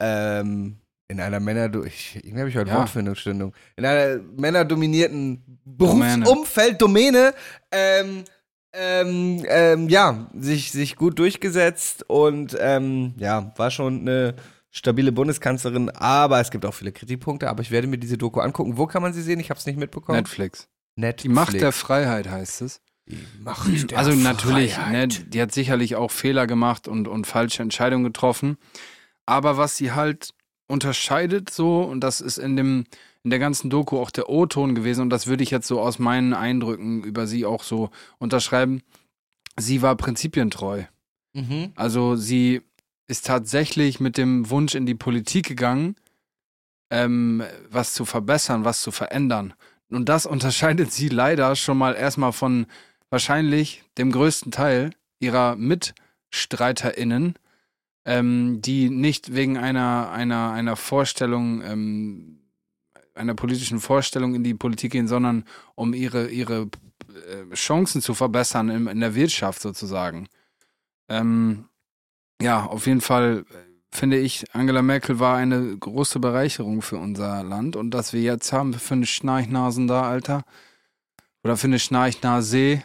ähm, in einer Männer, ich, irgendwie habe ich heute Ja. Wortfindungsstörung, in einer männerdominierten Domäne. Berufsumfeld, Domäne, ähm, ähm, ähm, ja, sich, sich gut durchgesetzt und ähm, ja, war schon eine stabile Bundeskanzlerin, aber es gibt auch viele Kritikpunkte, aber ich werde mir diese Doku angucken. Wo kann man sie sehen? Ich habe es nicht mitbekommen. Netflix. Netflix. Die Macht der Freiheit heißt es. Die Macht der Also natürlich, ne, die hat sicherlich auch Fehler gemacht und, und falsche Entscheidungen getroffen. Aber was sie halt unterscheidet so, und das ist in dem, in der ganzen Doku auch der O-Ton gewesen, und das würde ich jetzt so aus meinen Eindrücken über sie auch so unterschreiben, sie war prinzipientreu. Mhm. Also sie ist tatsächlich mit dem Wunsch in die Politik gegangen, ähm, was zu verbessern, was zu verändern. Und das unterscheidet sie leider schon mal erstmal von wahrscheinlich dem größten Teil ihrer MitstreiterInnen, ähm, die nicht wegen einer, einer, einer Vorstellung, ähm, einer politischen Vorstellung in die Politik gehen, sondern um ihre, ihre äh, Chancen zu verbessern in, in der Wirtschaft sozusagen. Ähm, ja, auf jeden Fall äh, finde ich, Angela Merkel war eine große Bereicherung für unser Land. Und dass wir jetzt haben für eine Schnarchnasen da, Alter. Oder für eine Schnarchnase.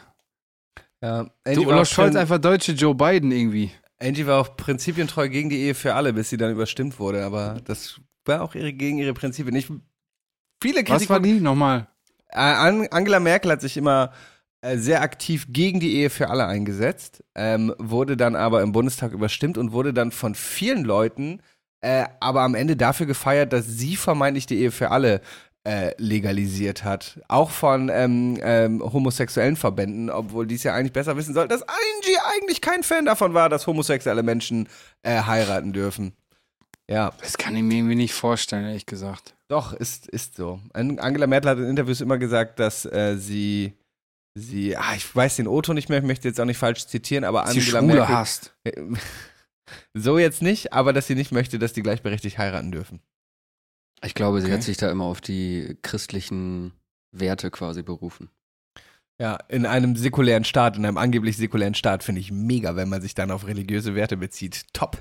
Ja, war Olaf Scholz einfach deutsche Joe Biden irgendwie. Angie war auch prinzipientreu gegen die Ehe für alle, bis sie dann überstimmt wurde, aber das war auch ihre, gegen ihre Prinzipien. Nicht viele Was war die? Nochmal. An- Angela Merkel hat sich immer äh, sehr aktiv gegen die Ehe für alle eingesetzt, ähm, wurde dann aber im Bundestag überstimmt und wurde dann von vielen Leuten äh, aber am Ende dafür gefeiert, dass sie vermeintlich die Ehe für alle äh, legalisiert hat. Auch von ähm, ähm, homosexuellen Verbänden, obwohl die es ja eigentlich besser wissen sollten, dass Angie eigentlich kein Fan davon war, dass homosexuelle Menschen äh, heiraten dürfen. Ja, Das kann ich mir irgendwie nicht vorstellen, ehrlich gesagt. Doch, ist, ist so. An- Angela Merkel hat in Interviews immer gesagt, dass äh, sie, sie, ah, ich weiß den Otto nicht mehr, ich möchte jetzt auch nicht falsch zitieren, aber Sie Angela Schwule Merkel. hasst. so jetzt nicht, aber dass sie nicht möchte, dass die gleichberechtigt heiraten dürfen. Ich glaube, sie Okay. hat sich da immer auf die christlichen Werte quasi berufen. Ja, in einem säkulären Staat, in einem angeblich säkulären Staat finde ich mega, wenn man sich dann auf religiöse Werte bezieht. Top.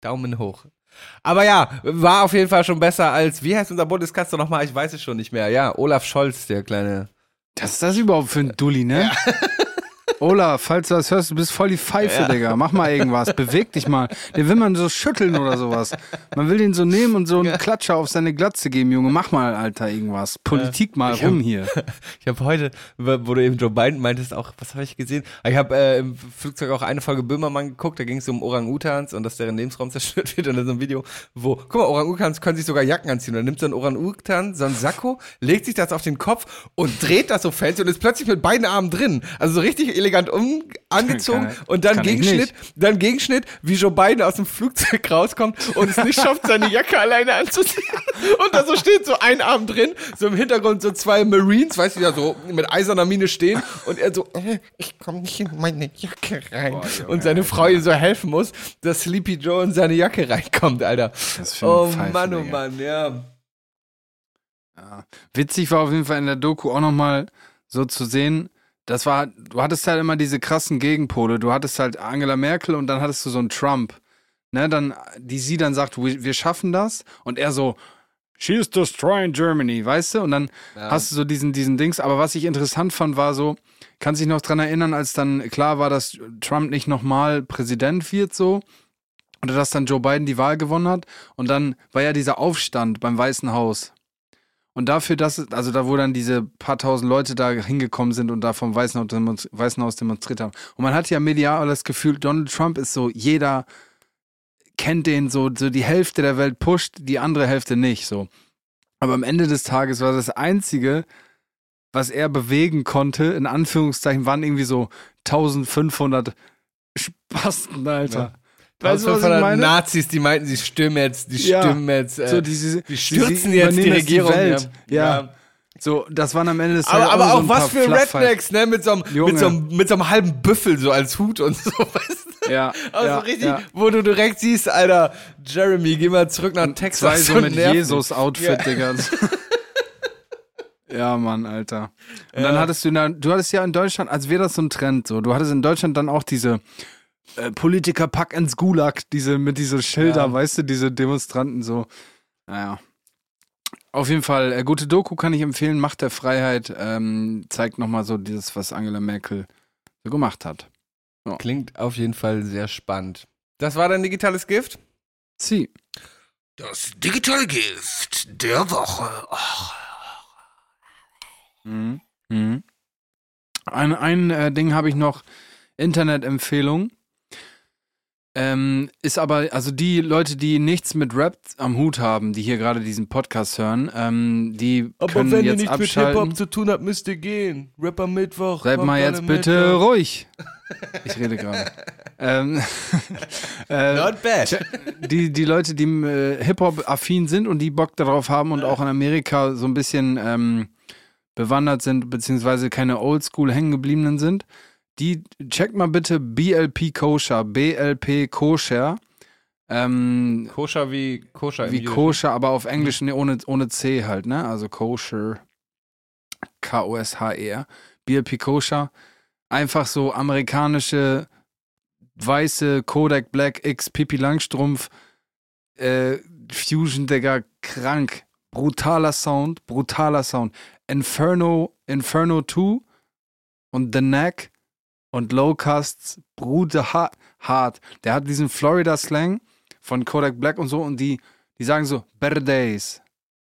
Daumen hoch. Aber ja, war auf jeden Fall schon besser als, wie heißt unser Bundeskanzler nochmal? Ich weiß es schon nicht mehr. Ja, Olaf Scholz, der kleine. Was ist das überhaupt für ein Dulli, ne? Olaf, falls du das hörst, du bist voll die Pfeife, Digga. Mach mal irgendwas. Beweg dich mal. Den will man so schütteln oder sowas. Man will den so nehmen und so einen Klatscher auf seine Glatze geben, Junge. Mach mal, Alter, irgendwas. Politik mal Ich hab- rum hier. Ich habe heute, wo du eben Joe Biden meintest, auch, was habe ich gesehen? Ich habe äh, im Flugzeug auch eine Folge Böhmermann geguckt, da ging es um Orang-Utans und dass deren Lebensraum zerstört wird. Und da ist so ein Video, wo, guck mal, Orang-Utans können sich sogar Jacken anziehen. Und dann nimmt so ein Orang-Utan so ein Sakko, legt sich das auf den Kopf und dreht das so fancy und ist plötzlich mit beiden Armen drin. Also so richtig elegant um, angezogen Kann- und dann ich Gegenschnitt, dann Gegenschnitt, wie Joe Biden aus dem Flugzeug rauskommt und es nicht schafft, seine Jacke alleine anzuziehen. Und da so steht so ein Arm drin, so im Hintergrund so zwei Marines, weißt du, da so mit eiserner Miene stehen und er so, äh, ich komme nicht in meine Jacke rein. und seine Frau ihm so helfen muss, dass Sleepy Joe in seine Jacke reinkommt, Alter. Oh Pfeife, Mann, oh Digga. Mann, ja. Ja. Witzig war auf jeden Fall in der Doku auch nochmal so zu sehen, das war, du hattest halt immer diese krassen Gegenpole. Du hattest halt Angela Merkel und dann hattest du so einen Trump. Ne, dann, die sie dann sagt, wir, schaffen das. Und er so, she is destroying Germany, weißt du? Und dann hast du so diesen, diesen Dings. Aber was ich interessant fand, war so, kannst dich noch dran erinnern, als dann klar war, dass Trump nicht nochmal Präsident wird, so. Oder dass dann Joe Biden die Wahl gewonnen hat. Und dann war ja dieser Aufstand beim Weißen Haus. Und dafür, dass, also da, wo dann diese paar tausend Leute da hingekommen sind und da vom Weißen Haus, demonstriert haben. Und man hat ja medial das Gefühl, Donald Trump ist so, jeder kennt den so, so die Hälfte der Welt pusht, die andere Hälfte nicht, so. Aber am Ende des Tages war das Einzige, was er bewegen konnte, in Anführungszeichen, waren irgendwie so 1500 Spasten, Alter. Weißt du, was ich 500 meine? Nazis, die meinten, sie stürmen jetzt, die Ja. stürmen jetzt, äh, so diese, die stürzen jetzt die übernehmen jetzt Regierung. Welt. ja. Ja. So, das waren am Ende des Aber, Tages aber so auch ein was für. Rednecks, ne? Mit so, einem, Junge. mit, so einem, mit so einem halben Büffel so als Hut und so, weißt du? Ja, Also ja, richtig, ja. wo du direkt siehst, Alter, Jeremy, geh mal zurück nach Texas. Zwei so mit. Jesus-Outfit, Digga. ja, Mann, Alter. Und dann hattest du, du hattest ja in Deutschland, als wäre das so ein Trend, so, du hattest in Deutschland dann auch diese äh, Politiker pack ins Gulag, diese mit diese Schilder, Ja. weißt du, diese Demonstranten so. Naja. Auf jeden Fall, äh, gute Doku kann ich empfehlen, Macht der Freiheit, ähm, zeigt nochmal so dieses, was Angela Merkel so gemacht hat. Klingt auf jeden Fall sehr spannend. Das war dein digitales Gift? Sie. Das digitale Gift der Woche. Mhm. Mhm. Ein, ein äh, Ding habe ich noch, Internetempfehlung. Ähm, ist aber, also die Leute, die nichts mit Rap am Hut haben, die hier gerade diesen Podcast hören, ähm, die können jetzt abschalten. zu tun habt, müsst ihr gehen. Rapper Mittwoch. Seid mal jetzt bitte Mittwoch. ruhig. Ich rede gerade. ähm, äh, Not bad. die, die Leute, die äh, Hip-Hop-affin sind und die Bock darauf haben und auch in Amerika so ein bisschen ähm, bewandert sind, beziehungsweise keine Oldschool hängen gebliebenen sind, die checkt mal bitte BLP Kosher, BLP Kosher. Ähm, Koscher wie Koscher wie. Kosher, aber auf Englisch nee, ohne, ohne C halt, ne? Also Kosher. K-O-S-H-E-R. BLP Kosher. Einfach so amerikanische weiße Kodak Black X Pippi Langstrumpf äh, Fusion, Digga, krank. Brutaler Sound, brutaler Sound. Inferno, Inferno 2 und The Neck und Low Casts, Bruder ha- hart. Der hat diesen Florida Slang von Kodak Black und so und die, die sagen so, better days.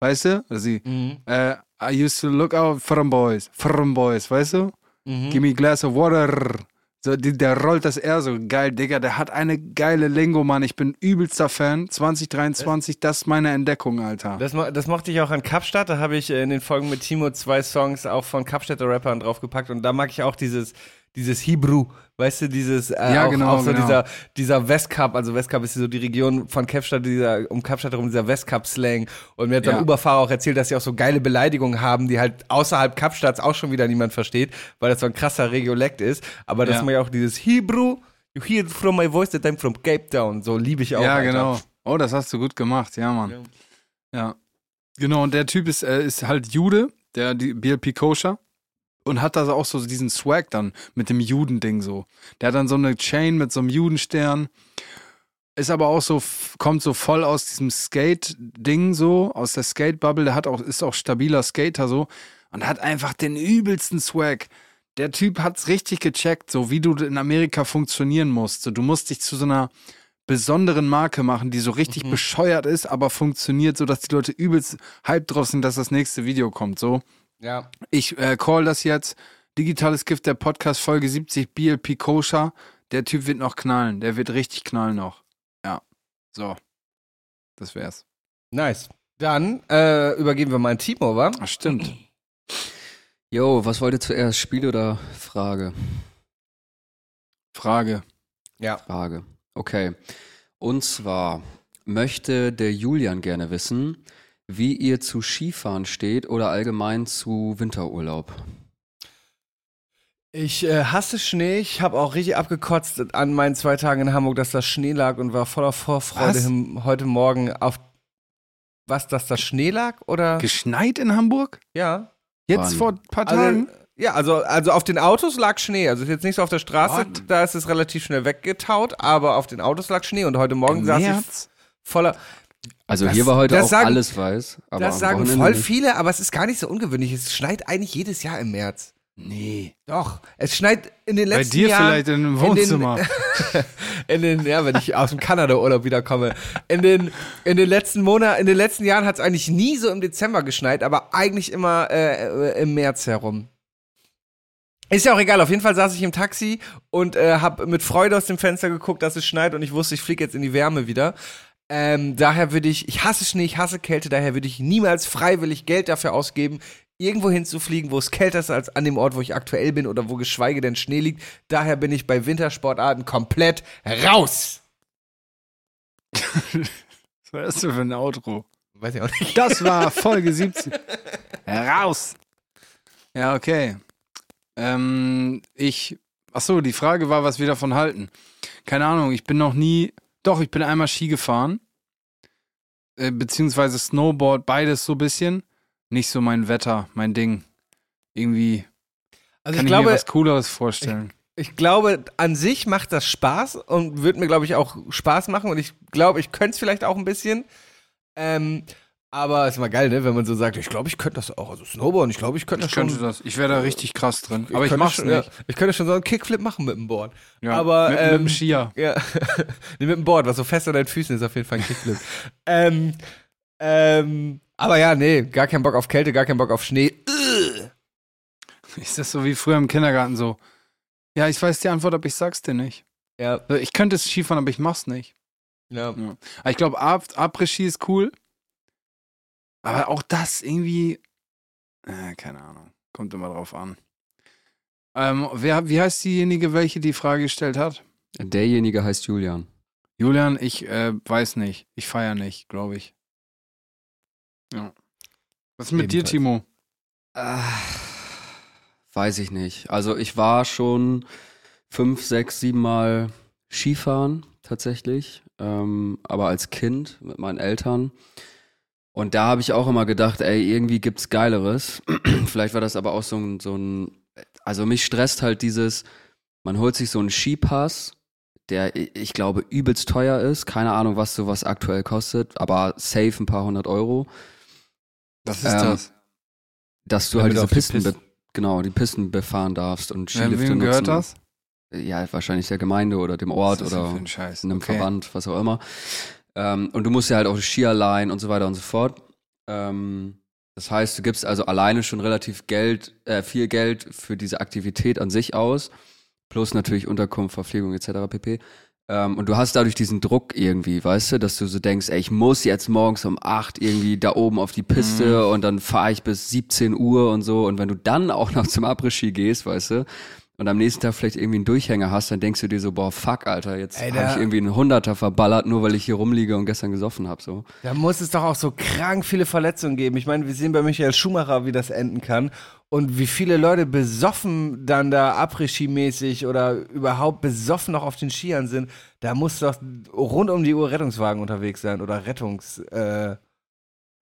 Weißt du? Oder sie, Mhm. äh, I used to look out for them boys, for them boys, weißt du? Mhm. Give me a glass of water. So, die, der rollt das eher so geil, Digga. Der hat eine geile Lingo, Mann. Ich bin übelster Fan. 2023, das ist meine Entdeckung, Alter. Das, das mochte ich auch an Kapstadt. Da habe ich äh, in den Folgen mit Timo zwei Songs auch von Kapstädter Rappern draufgepackt. Und da mag ich auch dieses, dieses Hebrew, weißt du, dieses, äh, Ja, auch, genau, auch so genau. dieser, dieser Westcup, also Westcup ist so die Region von Kapstadt, dieser, um Kapstadt herum, dieser Westcup-Slang. Und mir hat dann Ja. Uberfahrer auch erzählt, dass sie auch so geile Beleidigungen haben, die halt außerhalb Kapstadts auch schon wieder niemand versteht, weil das so ein krasser Regiolekt ist. Aber das Ja. mag ich auch dieses Hebrew, you hear it from my voice that I'm from Cape Town. So liebe ich auch. ja, Alter. genau. Oh, das hast du gut gemacht, ja, Mann. Ja. Ja. Genau, und der Typ ist, äh, ist halt Jude, der die BLP Koscher. Und hat da auch so diesen Swag dann mit dem Judending so. Der hat dann so eine Chain mit so einem Judenstern. Ist aber auch so, kommt so voll aus diesem Skate-Ding so, aus der Skate-Bubble. Der hat auch, ist auch stabiler Skater so. Und hat einfach den übelsten Swag. Der Typ hat's richtig gecheckt, so wie du in Amerika funktionieren musst. So, du musst dich zu so einer besonderen Marke machen, die so richtig Mhm. bescheuert ist, aber funktioniert, so dass die Leute übelst hyped drauf sind, dass das nächste Video kommt. So, Ja. ich äh, call das jetzt. Digitales Gift, der Podcast, Folge 70, BLP Koscher. Der Typ wird noch knallen. Der wird richtig knallen noch. Ja. So. Das wär's. Nice. Dann äh, übergeben wir mal an Timo, wa? Ach, stimmt. Jo, was wollt ihr zuerst? Spiel oder Frage? Frage. Ja. Frage. Okay. Und zwar möchte der Julian gerne wissen, wie ihr zu Skifahren steht oder allgemein zu Winterurlaub. Ich äh, hasse Schnee. Ich habe auch richtig abgekotzt an meinen zwei Tagen in Hamburg, dass da Schnee lag und war voller Vorfreude Was? heute Morgen auf was, dass da Schnee lag oder? Geschneit in Hamburg? ja. Jetzt Wann? vor ein paar Also, Tagen? Ja, also, also auf den Autos lag Schnee. Also ist jetzt nicht so auf der Straße, What? da ist es relativ schnell weggetaut, aber auf den Autos lag Schnee und heute Morgen saß ich März? voller. Also Das- hier war heute auch sagen- alles weiß. Aber das sagen Wochenende voll nicht. viele, aber es ist gar nicht so ungewöhnlich. Es schneit eigentlich jedes Jahr im März. Nee. Doch, es schneit in den Bei letzten dir Jahren. vielleicht in Wohnzimmer. Den, in den, ja, wenn ich aus dem Kanada-Urlaub wiederkomme. In den, in den letzten Monaten, in den letzten Jahren hat es eigentlich nie so im Dezember geschneit, aber eigentlich immer äh, im März herum. Ist ja auch egal, auf jeden Fall saß ich im Taxi und äh, habe mit Freude aus dem Fenster geguckt, dass es schneit und ich wusste, ich fliege jetzt in die Wärme wieder. Ähm, daher würde ich, ich hasse Schnee, ich hasse Kälte, daher würde ich niemals freiwillig Geld dafür ausgeben, irgendwo hinzufliegen, wo es kälter ist als an dem Ort, wo ich aktuell bin oder wo geschweige denn Schnee liegt. Daher bin ich bei Wintersportarten komplett raus. Was war das für ein Outro? Weiß ich auch nicht. Das war Folge 17. Raus! Ja, okay. Ähm, ich. Achso, die Frage war, was wir davon halten. Keine Ahnung, ich bin noch nie. Doch, ich bin einmal Ski gefahren. Äh, beziehungsweise Snowboard, beides so ein bisschen. Nicht so mein Wetter, mein Ding. Irgendwie Also kann ich ich, mir was Cooleres vorstellen. ich glaube, an sich macht das Spaß und wird mir, glaube ich, auch Spaß machen. Und ich glaube, ich könnte es vielleicht auch ein bisschen. Ähm, aber ist mal geil, ne, wenn man so sagt, ich glaube, ich könnte das auch. Also Snowboard, ich glaube, ich könnte das Ich könnte das. Ich wäre da richtig krass drin. Aber ich könnte mach's schon, nicht. Ja, ich könnte schon so einen Kickflip machen mit dem Board. Ja, Aber, mit, mit ähm, dem Skier. Ja, nee, mit dem Board, was so fest an deinen Füßen ist, auf jeden Fall ein Kickflip. ähm, ähm, aber ja, nee, gar keinen Bock auf Kälte, gar keinen Bock auf Schnee. Ist das so wie früher im Kindergarten so? Ja, ich weiß die Antwort, aber ich sag's dir nicht. Ja, Ich könnte es Skifahren, aber ich mach's nicht. ja. Aber ich glaube, Après-Ski ist cool. Aber auch das irgendwie. Äh, keine Ahnung. Kommt immer drauf an. Ähm, wer, wie heißt diejenige, welche die Frage gestellt hat? Derjenige heißt Julian. Julian, ich äh, weiß nicht. Ich feiere nicht, glaube ich. Ja. Was ist mit dir, Ebenfalls. Timo? Ah, weiß ich nicht. Also ich war schon fünf, sechs, sieben Mal Skifahren tatsächlich, ähm, aber als Kind mit meinen Eltern. Und da habe ich auch immer gedacht, ey, irgendwie gibt's Geileres. Vielleicht war das aber auch so ein, so ein, also mich stresst halt dieses, man holt sich so einen Skipass, der, ich glaube, übelst teuer ist. Keine Ahnung, was sowas aktuell kostet, aber safe ein paar hundert Euro. Was ist das? dass du Damit halt diese auf die Pisten, Pisten- ggenau, die Pisten befahren darfst und Ja, Skilifte wem nutzen. gehört das? Ja, wahrscheinlich der Gemeinde oder dem Ort oder einem Okay. Verband, was auch immer. Ähm, und du musst ja halt auch Ski allein und so weiter und so fort. Ähm, das heißt, du gibst also alleine schon relativ Geld, äh, viel Geld für diese Aktivität an sich aus, plus natürlich Unterkunft, Verpflegung etc. pp. Ähm, und du hast dadurch diesen Druck irgendwie, weißt du, dass du so denkst, ey, ich muss jetzt morgens um 8 irgendwie da oben auf die Piste und dann fahre ich bis 17 Uhr und so. Und wenn du dann auch noch zum Après-Ski gehst, weißt du, und am nächsten Tag vielleicht irgendwie einen Durchhänger hast, dann denkst du dir so, boah, fuck, Alter, jetzt habe ich irgendwie einen Hunderter verballert, nur weil ich hier rumliege und gestern gesoffen habe. So. Da muss es doch auch so krank viele Verletzungen geben. Ich meine, wir sehen bei Michael Schumacher, wie das enden kann. Und wie viele Leute besoffen dann da Après-Ski-mäßig oder überhaupt besoffen noch auf den Skiern sind. Da muss doch rund um die Uhr Rettungswagen unterwegs sein oder Rettungs... Äh,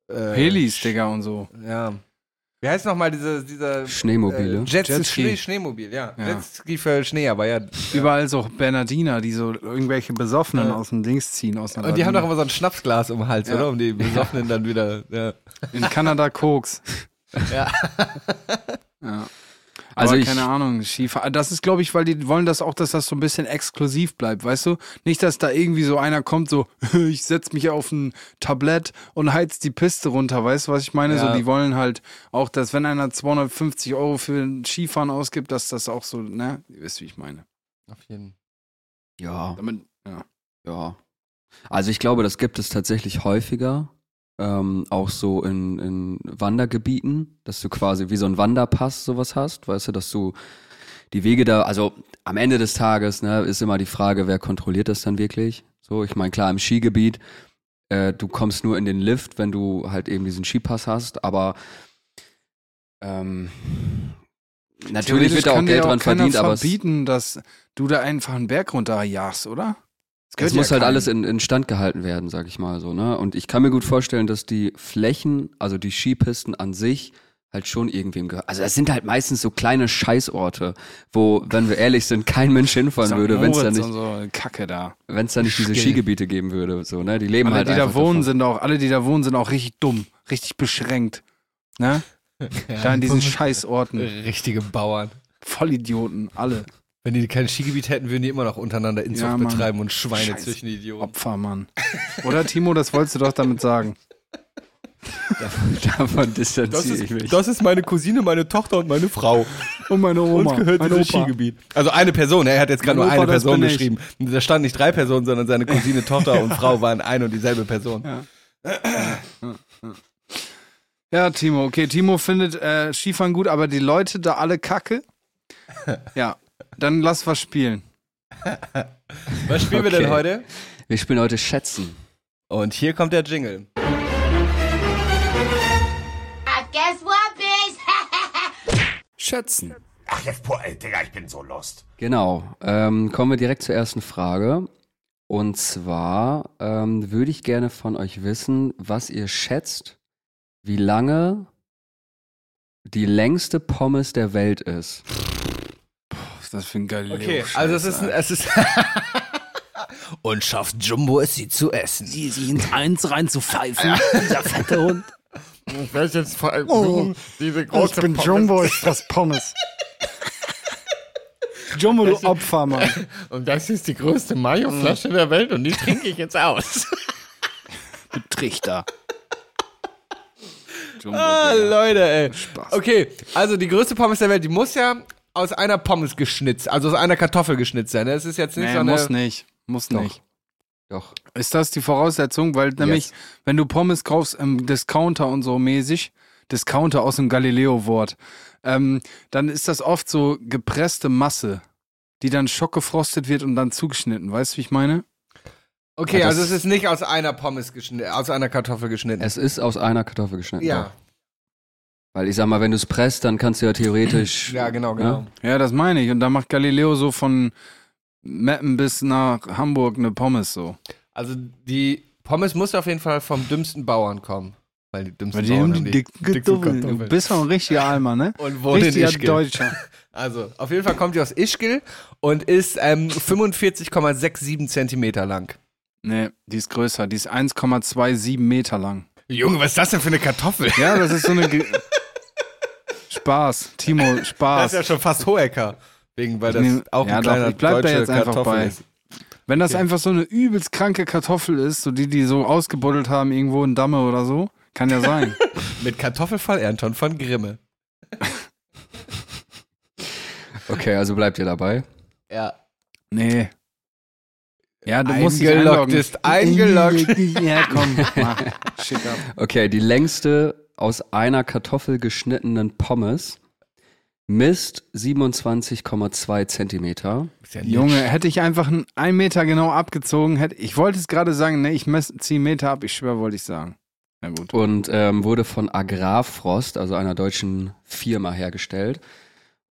äh, Helis, Digga, und so. Ja. Wie heißt nochmal diese, dieser... Schneemobile. Äh, Jet Jetski. Schnee, Schneemobil, ja. Ja. Jetski für Schnee, aber ja. Überall so Bernardiner, die so irgendwelche Besoffenen Ja. aus dem Dings ziehen. Aus Und die haben doch immer so ein Schnapsglas um den Hals, Ja. oder? Um die Besoffenen dann wieder... Ja. In Kanada Koks. Ja. Ja. Also Aber ich- keine Ahnung, Skifahren. Das ist, glaube ich, weil die wollen das auch, dass das so ein bisschen exklusiv bleibt, weißt du? Nicht, dass da irgendwie so einer kommt, so, ich setz mich auf ein Tablett und heiz die Piste runter, weißt du, was ich meine? Ja. So, die wollen halt auch, dass wenn einer 250 Euro für ein Skifahren ausgibt, dass das auch so, ne? Ihr wisst, wie ich meine. Auf jeden Ja, Damit, ja. ja. Also ich glaube, das gibt es tatsächlich häufiger. Ähm, auch so in, in Wandergebieten, dass du quasi wie so ein Wanderpass sowas hast, weißt du, dass du die Wege da, also am Ende des Tages, ne, ist immer die Frage, wer kontrolliert das dann wirklich? So, ich meine, klar, im Skigebiet, äh, du kommst nur in den Lift, wenn du halt eben diesen Skipass hast, aber ähm, natürlich wird da auch Geld dran verdient, aber verbieten, dass du da einfach einen Berg runterjagst, oder? Das Es muss ja halt alles in, in Stand gehalten werden, sag ich mal so, ne? Und ich kann mir gut vorstellen, dass die Flächen, also die Skipisten an sich, halt schon irgendwie im Gehör. Also das sind halt meistens so kleine Scheißorte, wo, wenn wir ehrlich sind, kein Mensch hinfahren St. würde, wenn es da nicht, so Kacke da. wenn es da nicht diese Skill. Skigebiete geben würde. So, ne? Die leben Alle, halt die da wohnen, davon. sind auch, alle, die da wohnen, sind auch richtig dumm, richtig beschränkt. Ne? Da in diesen Scheißorten. Richtige Bauern. Vollidioten, alle. Wenn die kein Skigebiet hätten, würden die immer noch untereinander Inzucht Ja, betreiben und Schweine Scheiß zwischen die Idioten. Opfer, Mann. Oder Timo, das wolltest du doch damit sagen. Davon distanziere ich mich. das ist meine Cousine, meine Tochter und meine Frau. Und meine Oma. Uns gehört mein dieses Opa. Skigebiet. Also eine Person, er hat jetzt gerade nur Opa, eine Person geschrieben. Da standen nicht drei Personen, sondern seine Cousine, Tochter und Frau waren eine und dieselbe Person. Ja, Timo, okay, Timo findet äh, Skifahren gut, aber die Leute da alle kacke. Ja, dann lass was spielen. Was spielen wir denn Okay. heute? Wir spielen heute Schätzen. Und hier kommt der Jingle. I guess what, bitch? Schätzen. Ach, jetzt, boah, ey, Digga, ich bin so lost. Genau. Ähm, kommen wir direkt zur ersten Frage. Und zwar ähm, würde ich gerne von euch wissen, was ihr schätzt, wie lange die längste Pommes der Welt ist. Ist das für ein Galileo? Okay, also es ist, es ist und schafft Jumbo es, sie zu essen. die sich ins Eins reinzupfeifen, dieser fette Hund. Ich weiß jetzt vor allem Oh, diese Ich bin Jumbo, ist das Pommes. Jumbo, du Opfer, Mann. Und das ist die größte Mayo-Flasche der Welt und die trinke ich jetzt aus. Du Trichter. Jumbo, Ah. Leute, ey. Spaß. Okay, also die größte Pommes der Welt, die muss ja aus einer Pommes geschnitzt, also aus einer Kartoffel geschnitzt sein. ne? Das ist jetzt nicht Nee, so eine. muss nicht. Muss Doch. nicht. Doch. Ist das die Voraussetzung? Weil nämlich, wenn du Pommes kaufst im Discounter und so mäßig, Discounter aus dem Galileo-Wort, ähm, dann ist das oft so gepresste Masse, die dann schockgefrostet wird und dann zugeschnitten. Weißt du, wie ich meine? Okay, Ja, also es ist nicht aus einer Pommes geschnitten, aus einer Kartoffel geschnitten. Es ist aus einer Kartoffel geschnitten. ja. Weil ich sag mal, wenn du es presst, dann kannst du ja theoretisch. Ja, genau, genau. Ja, das meine ich. Und da macht Galileo so von Meppen bis nach Hamburg eine Pommes so. Also die Pommes muss auf jeden Fall vom dümmsten Bauern kommen. Weil die dümmsten Weil die Bauern haben haben die dicksten Kartoffeln. Du bist doch ein richtiger Almer, ne? Und wohnt in Richtiger Ischgl. Deutscher. Also, auf jeden Fall kommt die aus Ischgl und ist ähm, 45,67 Zentimeter lang. Nee, die ist größer. Die ist 1,27 Meter lang. Junge, was ist das denn für eine Kartoffel? Ja, das ist so eine. Spaß, Timo, Das Spaß. ist ja schon fast Hohecker. Wegen, weil das Ich nehm- auch ja, ein doch, kleiner ich bleib da jetzt einfach Kartoffel bei. ist. Wenn das Okay. einfach so eine übelst kranke Kartoffel ist, so die, die so ausgebuddelt haben irgendwo in Damme oder so, kann ja sein. Mit Kartoffelfall Anton von Grimme. Okay, also bleibt ihr dabei. Ja. nee. Ja, du musst Eingeloggt ist eingeloggt. Ja, komm, mach. Schick ab. Okay, die längste aus einer Kartoffel geschnittenen Pommes misst 27,2 Zentimeter. Ist ja Junge, hätte ich einfach einen, Meter genau abgezogen, hätte ich wollte es gerade sagen, ne, ich messe ziehe einen Meter ab, ich schwöre, wollte ich sagen. Na gut. und ähm, wurde von Agrarfrost, also einer deutschen Firma, hergestellt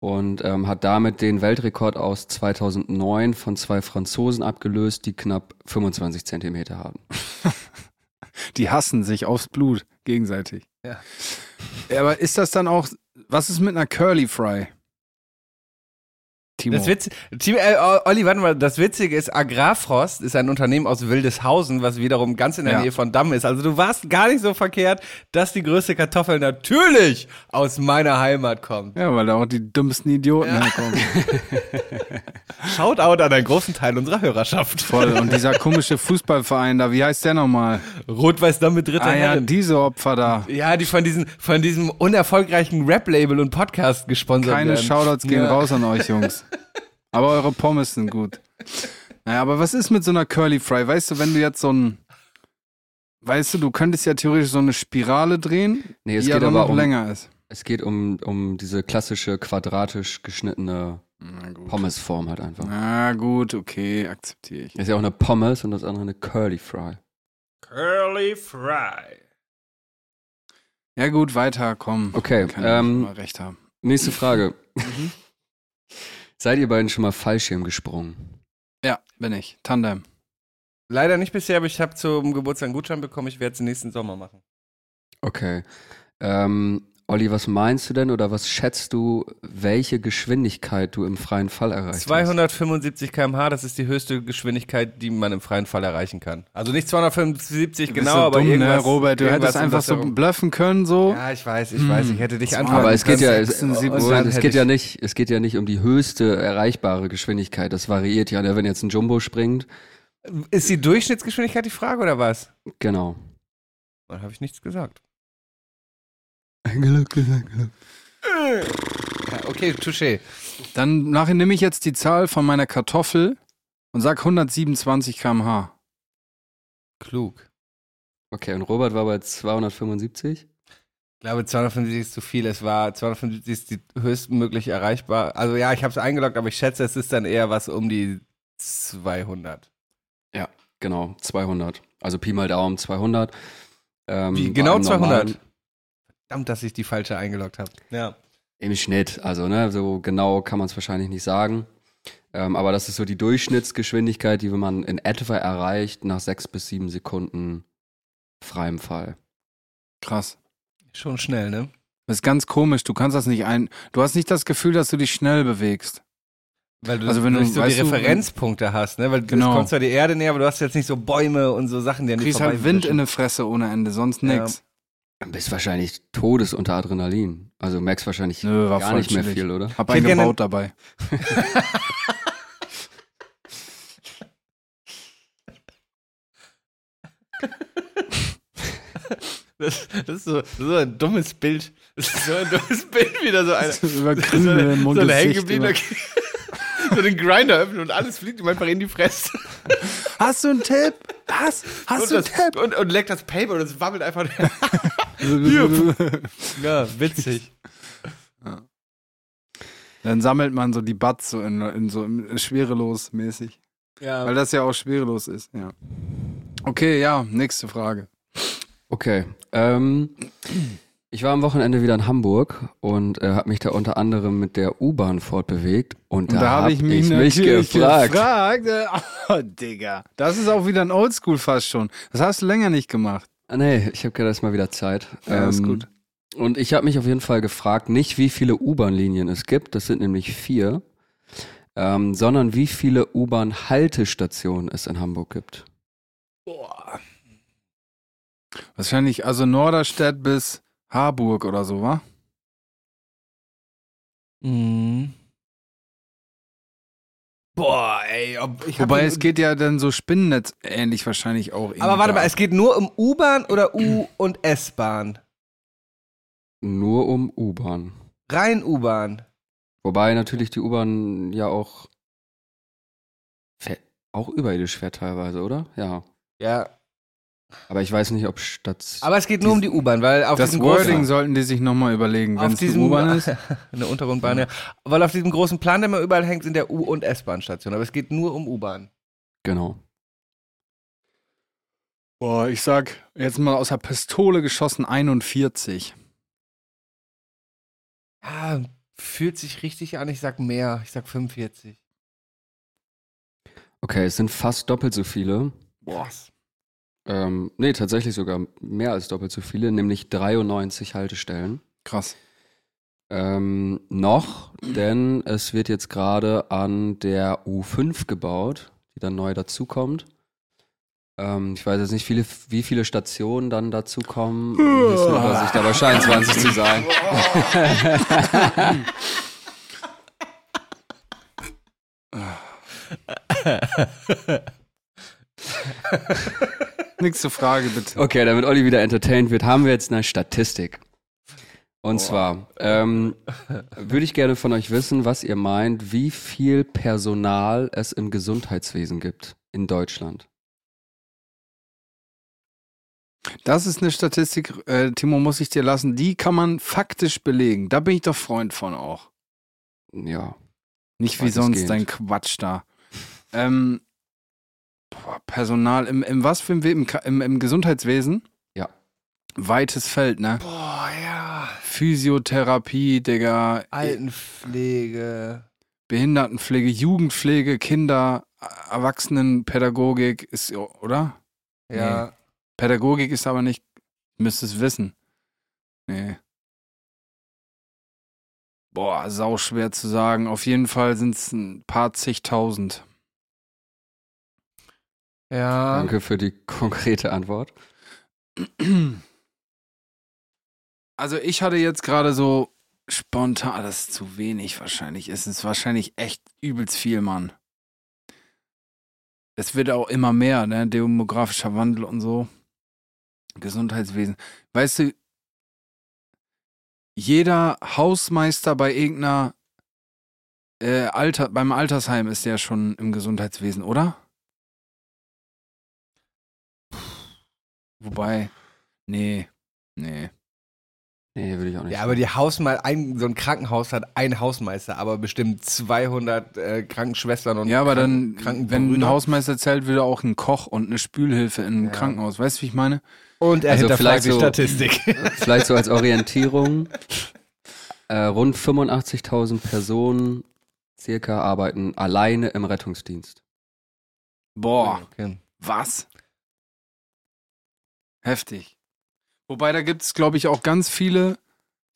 und ähm, hat damit den Weltrekord aus 2009 von zwei Franzosen abgelöst, die knapp 25 Zentimeter haben. Die hassen sich aufs Blut gegenseitig. Ja. Ja, Aber ist das dann auch, was ist mit einer Curly Fry? Timo. Das Witz, Team, äh, Olli, warte mal, das Witzige ist, Agrarfrost ist ein Unternehmen aus Wildeshausen, was wiederum ganz in der Ja. Nähe von Damm ist. Also du warst gar nicht so verkehrt, dass die größte Kartoffel natürlich aus meiner Heimat kommt. ja, weil da auch die dümmsten Idioten herkommen. Shoutout an einen großen Teil unserer Hörerschaft. Voll. Und dieser komische Fußballverein da, wie heißt der nochmal? Rot-Weiß Damm mit dritter Ah ja, Herren. diese Opfer da. Ja, die von, diesen, von diesem unerfolgreichen Rap-Label und Podcast gesponsert Keine werden. Shoutouts gehen Ja. raus an euch, Jungs. Aber eure Pommes sind gut. Naja, aber was ist mit so einer Curly Fry? Weißt du, wenn du jetzt so ein. Weißt du, du könntest ja theoretisch so eine Spirale drehen, Nee, es die ja geht dann aber noch um, länger ist. es geht um, um diese klassische quadratisch geschnittene Pommesform halt einfach. Na gut, okay, akzeptiere ich. Ist ja auch eine Pommes und das andere eine Curly Fry. Curly Fry. Ja gut, weiter, komm. Okay, Kann ähm, nicht mal recht haben. Nächste Frage. Mhm. Seid ihr beiden schon mal Fallschirm gesprungen? Ja, bin ich. Tandem. Leider nicht bisher, aber ich habe zum Geburtstag einen Gutschein bekommen. Ich werde es nächsten Sommer machen. Okay. Ähm, Olli, was meinst du denn oder was schätzt du, welche Geschwindigkeit du im freien Fall erreichst? 275 km/h, das ist die höchste Geschwindigkeit, die man im freien Fall erreichen kann. Also nicht 275 Du genau, so aber dumm, irgendwas. ne, Robert, du irgendwas hättest einfach so bluffen können, so. Ja, ich weiß, ich weiß, ich hätte dich antworten Aber es geht ja, können. es, 76. Und dann Moment, es geht ja ich- nicht, es geht ja nicht um die höchste erreichbare Geschwindigkeit. Das variiert ja, ne? wenn jetzt ein Jumbo springt. Ist die Durchschnittsgeschwindigkeit die Frage oder was? Genau. Dann habe ich nichts gesagt. Ja, okay, touché. Dann nachher nehme ich jetzt die Zahl von meiner Kartoffel und sag 127 km/h. Klug. Okay, und Robert war bei 275? Ich glaube, 275 ist zu viel. Es war 275 ist die höchstmöglich erreichbar. Also ja, ich habe es eingeloggt, aber ich schätze, es ist dann eher was um die 200. Genau, 200. Also Pi mal Daumen 200. Ähm, Wie, genau einem 200? Verdammt, dass ich die falsche eingeloggt habe. Ja. Im Schnitt, also ne, so genau kann man es wahrscheinlich nicht sagen. Ähm, aber das ist so die Durchschnittsgeschwindigkeit, die man in etwa erreicht nach sechs bis sieben Sekunden freiem Fall. Krass. Schon schnell, ne? Das ist ganz komisch, du kannst das nicht ein. Du hast nicht das Gefühl, dass du dich schnell bewegst. Weil du, Also wenn du- nicht so die weißt du, Referenzpunkte hast, ne? Weil Genau. du kommst zwar die Erde näher, aber du hast jetzt nicht so Bäume und so Sachen, die Du kriegst halt Wind in der Fresse ohne Ende, sonst Ja. nix. Du bist wahrscheinlich todes unter Adrenalin. Also du merkst wahrscheinlich Nö, war gar nicht mehr viel, oder? Hab einen gebaut dabei. Das, das, ist so, so ein dummes Bild. Das ist so ein dummes Bild, wieder so eine. Über so eine, so eine hängengebliebene. so den Grinder öffnen und alles fliegt ihm einfach in die Fresse. Hast du einen Tipp? Was? Hast Und, du einen das, Tipp? und, und leckt das Paper und es wabbelt einfach. ja, witzig. Dann sammelt man so die Butts so in, in so schwerelos mäßig. Ja. Weil das ja auch schwerelos ist, ja. Okay, ja, nächste Frage. Okay. Ähm, ich war am Wochenende wieder in Hamburg und äh, habe mich da unter anderem mit der U-Bahn fortbewegt. Und, Und da habe ich mich, mich gefragt. gefragt. äh, Oh, Digga. Das ist auch wieder ein Oldschool fast schon. Das hast du länger nicht gemacht. Ah, nee, ich habe gerade erst mal wieder Zeit. Ja, ist Ähm, gut. Und ich habe mich auf jeden Fall gefragt, nicht wie viele U-Bahn-Linien es gibt, das sind nämlich vier, ähm, sondern wie viele U-Bahn-Haltestationen es in Hamburg gibt. Boah. Wahrscheinlich also Norderstedt bis Harburg oder so, wa? Mhm. Boah, ey. Ob, ich Wobei es geht ja dann so Spinnennetz ähnlich wahrscheinlich auch. Aber warte mal, es geht nur um U-Bahn oder U- und S-Bahn? Nur um U-Bahn. Rein U-Bahn. Wobei natürlich die U-Bahn ja auch auch überirdisch fährt teilweise, oder? Ja. Ja. Aber ich weiß nicht, ob Stadt. Aber es geht nur um die U-Bahn, weil auf Das diesem Wording großen, sollten die sich nochmal überlegen, wenn es die diesem U-Bahn ist. eine Untergrundbahn, ja. Weil auf diesem großen Plan, der immer überall hängt, sind der U- und S-Bahn-Station. Aber es geht nur um U-Bahn. Genau. Boah, ich sag jetzt mal aus der Pistole geschossen 41. Ja, fühlt sich richtig an. Ich sag mehr. Ich sag 45. Okay, es sind fast doppelt so viele. Boah. Ähm, nee, tatsächlich sogar mehr als doppelt so viele, nämlich 93 Haltestellen. Krass. Ähm, noch, denn es wird jetzt gerade an der U5 gebaut, die dann neu dazukommt. Ähm, ich weiß jetzt nicht, viele, wie viele Stationen dann dazukommen. Übersicht, aber scheinen 20 zu sein. Nächste Frage bitte. Okay, damit Olli wieder entertained wird, haben wir jetzt eine Statistik. Und zwar ähm, würde ich gerne von euch wissen, was ihr meint, wie viel Personal es im Gesundheitswesen gibt in Deutschland. Das ist eine Statistik, äh, Timo, muss ich dir lassen. Die kann man faktisch belegen. Da bin ich doch Freund von auch. Ja. Nicht wie sonst dein Quatsch da. Ähm, Personal im, im was für im, im, im Gesundheitswesen? Ja. Weites Feld, ne? Boah, ja. Physiotherapie, Digga, Altenpflege. Behindertenpflege, Jugendpflege, Kinder, Erwachsenenpädagogik ist, oder? Ja. Pädagogik ist aber nicht, müsstest wissen. Nee. Boah, sau schwer zu sagen. Auf jeden Fall sind es ein paar zigtausend. Ja. Danke für die konkrete Antwort. Also ich hatte jetzt gerade so spontan, das ist zu wenig wahrscheinlich. Es ist wahrscheinlich echt übelst viel, Mann. Es wird auch immer mehr, ne? Demografischer Wandel und so. Gesundheitswesen. Weißt du, jeder Hausmeister bei irgendeiner äh, Alter, beim Altersheim ist ja schon im Gesundheitswesen, oder? Wobei, nee, nee. Nee, würde ich auch nicht. Ja, aber die Hausmeister, ein, so ein Krankenhaus hat einen Hausmeister, aber bestimmt 200 äh, Krankenschwestern und Ja, aber dann, Kranken wenn ein. Hausmeister zählt, würde auch ein Koch und eine Spülhilfe in einem Ja. Krankenhaus. Weißt du, wie ich meine? Und er Also hinterfragt vielleicht die so- Statistik. Vielleicht so als Orientierung. Äh, rund 85.000 Personen circa arbeiten alleine im Rettungsdienst. Boah, Okay. was? Heftig. Wobei, da gibt es, glaube ich, auch ganz viele,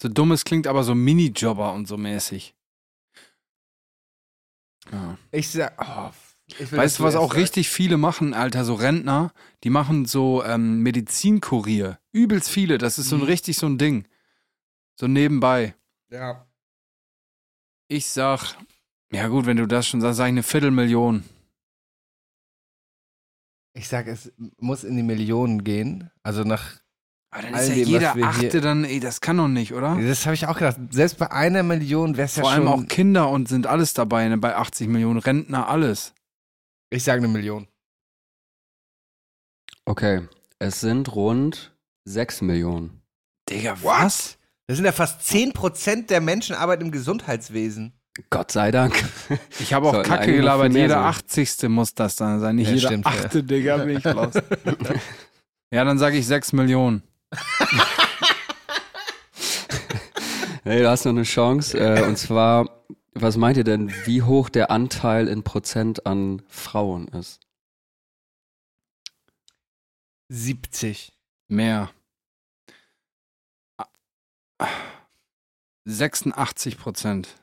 so dumm es klingt, aber so Minijobber und so mäßig. Ja. Ich sag, oh, ich Weißt du, was auch sagst. richtig viele machen, Alter, so Rentner, die machen so ähm, Medizinkurier. Übelst viele, das ist so ein Mhm. richtig so ein Ding. So nebenbei. Ja. Ich sag, ja gut, wenn du das schon sagst, sag ich eine Viertelmillion. Ich sag, es muss in die Millionen gehen. Also nach. Aber dann All ist ja dem, jeder Achte dann, ey, das kann doch nicht, oder? Das habe ich auch gedacht. Selbst bei einer Million wäre es ja Vor allem schon. auch Kinder und sind alles dabei, ne? bei 80 Millionen Rentner, alles. Ich sage eine Million. Okay, es sind rund 6 Millionen. Digga, was? Das sind ja fast 10% der Menschen arbeiten im Gesundheitswesen. Gott sei Dank. Ich habe auch Sollten Kacke gelabert, jeder. 80. muss das dann sein, nicht Ja, jeder stimmt, ja. Achte, Digga, bin ich los. ja, dann sage ich 6 Millionen. Hey, du hast noch eine Chance. Äh, und zwar, was meint ihr denn, wie hoch der Anteil in Prozent an Frauen ist? 70. Mehr. Ah. 86 Prozent.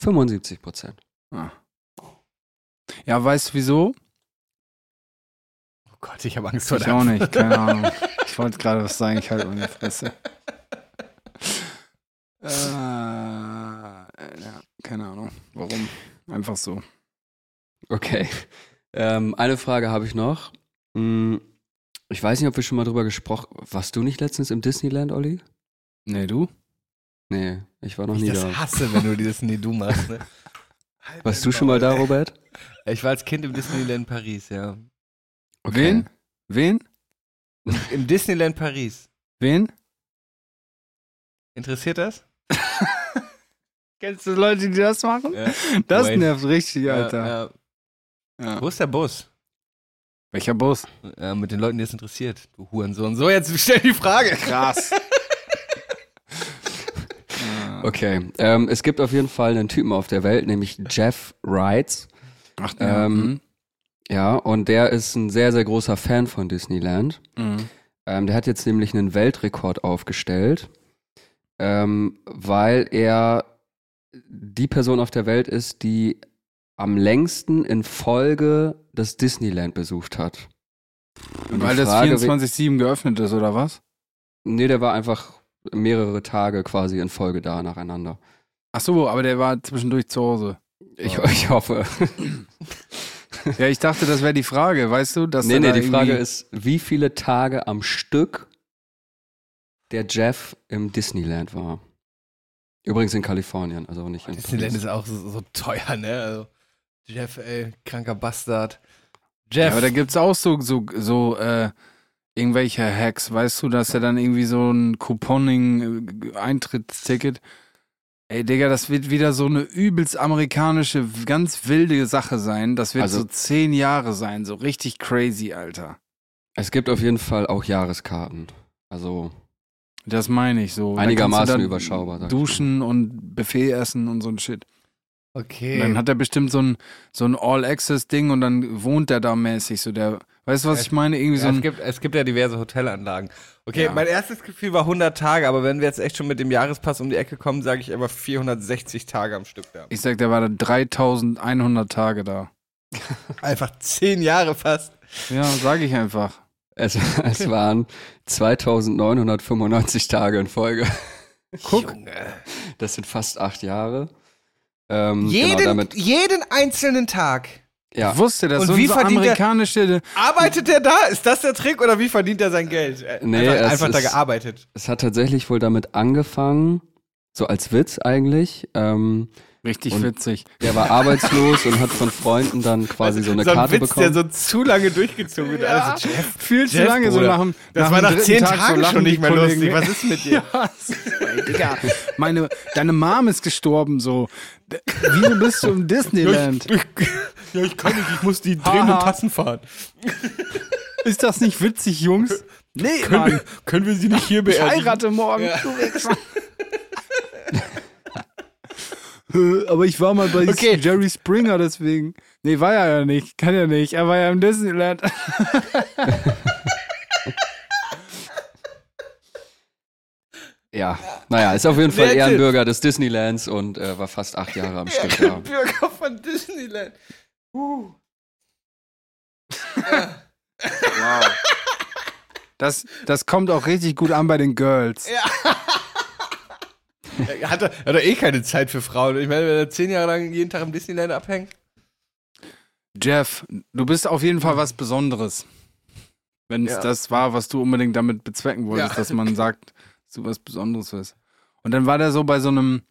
75 Prozent. Ah. Ja, weißt du wieso? Oh Gott, ich habe Angst vor Ich der auch nicht, keine Ahnung. Ich wollte gerade was sagen, ich halte meine Fresse. Äh, ja, keine Ahnung. Warum? Einfach so. Okay. Ähm, eine Frage habe ich noch. Hm, Ich weiß nicht, ob wir schon mal drüber gesprochen Warst du nicht letztens im Disneyland, Olli? Nee, du? Nee, ich war noch Ich nie das da. hasse, wenn du dieses Nee, du machst. Ne? Halt Warst du schon mal da. Robert? Ich war als Kind im Disneyland Paris, ja. Wen? Wen? Im Disneyland Paris. Wen? Interessiert das? Kennst du Leute, die das machen? Ja. Das Wait. nervt richtig, Alter. Ja, ja. Ja. Wo ist der Bus? Welcher Bus? Ja, mit den Leuten, die es interessiert. Du Hurensohn. So, jetzt stell die Frage. Krass. Okay. Ähm, es gibt auf jeden Fall einen Typen auf der Welt, nämlich Jeff Wrights. Ach, ja. Ähm, Ja, und der ist ein sehr, sehr großer Fan von Disneyland. mhm. Ähm, der hat jetzt nämlich einen Weltrekord aufgestellt, ähm, weil er die Person auf der Welt ist, die am längsten in Folge das Disneyland besucht hat. Und Weil das Frage, 24-7 geöffnet ist, oder was? Nee, der war einfach mehrere Tage quasi in Folge da nacheinander. Ach so, aber der war zwischendurch zu Hause. Ich, ich hoffe. Ja, ich dachte, das wäre die Frage, weißt du? Dass nee, nee, die Frage ist, wie viele Tage am Stück der Jeff im Disneyland war. Übrigens in Kalifornien, also nicht in Disneyland Paris. ist auch so, so teuer, ne? Also, Jeff, ey, kranker Bastard. Ja, Jeff. aber da gibt's auch so, so, so äh, irgendwelche Hacks, weißt du, dass er dann irgendwie so ein Couponing-Eintrittsticket. Ey, Digga, das wird wieder so eine übelst amerikanische, ganz wilde Sache sein. Das wird Also- so zehn Jahre sein, so richtig crazy, Alter. Es gibt auf jeden Fall auch Jahreskarten. Also, Das meine ich so. Einigermaßen überschaubar, sag ich Duschen und Buffet essen und so ein Shit. okay. Und dann hat er bestimmt so ein, so ein All-Access-Ding und dann wohnt er da mäßig, so der, Weißt du, was ich meine? Irgendwie so Ja, es, ein. gibt, es gibt ja diverse Hotelanlagen. Okay, Ja. mein erstes Gefühl war 100 Tage, aber wenn wir jetzt echt schon mit dem Jahrespass um die Ecke kommen, sage ich aber 460 Tage am Stück da. Ich sag, der war da 3100 Tage da. Einfach 10 Jahre fast. Ja, sage ich einfach. Es, es waren 2995 Tage in Folge. Guck. Das sind fast acht Jahre. Ähm, Jeden, genau damit, jeden einzelnen Tag. Ja. Ich wusste, das Und so, wie so verdient der- amerikanische. Arbeitet der da? Ist das der Trick oder wie verdient er sein Geld? Äh, Nee, einfach es einfach da ist- gearbeitet. Es hat tatsächlich wohl damit angefangen, so als Witz eigentlich. Ähm, Richtig Und- witzig. der war arbeitslos und hat von Freunden dann quasi so eine so ein Karte Witz, der bekommen. so zu lange durchgezogen wird. Also, Jeff, Viel zu Jeff, lange so nach dem. das nach war nach 10 Tag so Tagen lachen schon nicht mehr Kollegen. lustig. Was ist mit dir? Ja, Digga, meine, deine Mom ist gestorben, so. Wieso bist du im Disneyland? ja, ich kann nicht, ich muss die drehenden. Tassen fahren. Ist das nicht witzig, Jungs? Nee, Mann. können wir sie nicht hier Ich heirate morgen. Du Wichser. Äh, Aber ich war mal bei Okay. Jerry Springer, deswegen. Nee, war er ja nicht. Kann ja nicht. Er war ja im Disneyland. Ja, naja, ist auf jeden Fall? Ehrenbürger des Disneylands und äh, war fast acht Jahre am Stück da. Bürger von Disneyland. Uh. Wow. Das, das kommt auch richtig gut an bei den Girls. Er hat, er hat doch eh keine Zeit für Frauen. Ich meine, wenn er zehn Jahre lang jeden Tag im Disneyland abhängt. Jeff, du bist auf jeden Fall was Besonderes. Wenn es Ja. das war, was du unbedingt damit bezwecken wolltest, Ja. dass man sagt, dass du was Besonderes bist. Und dann war der so bei so einem,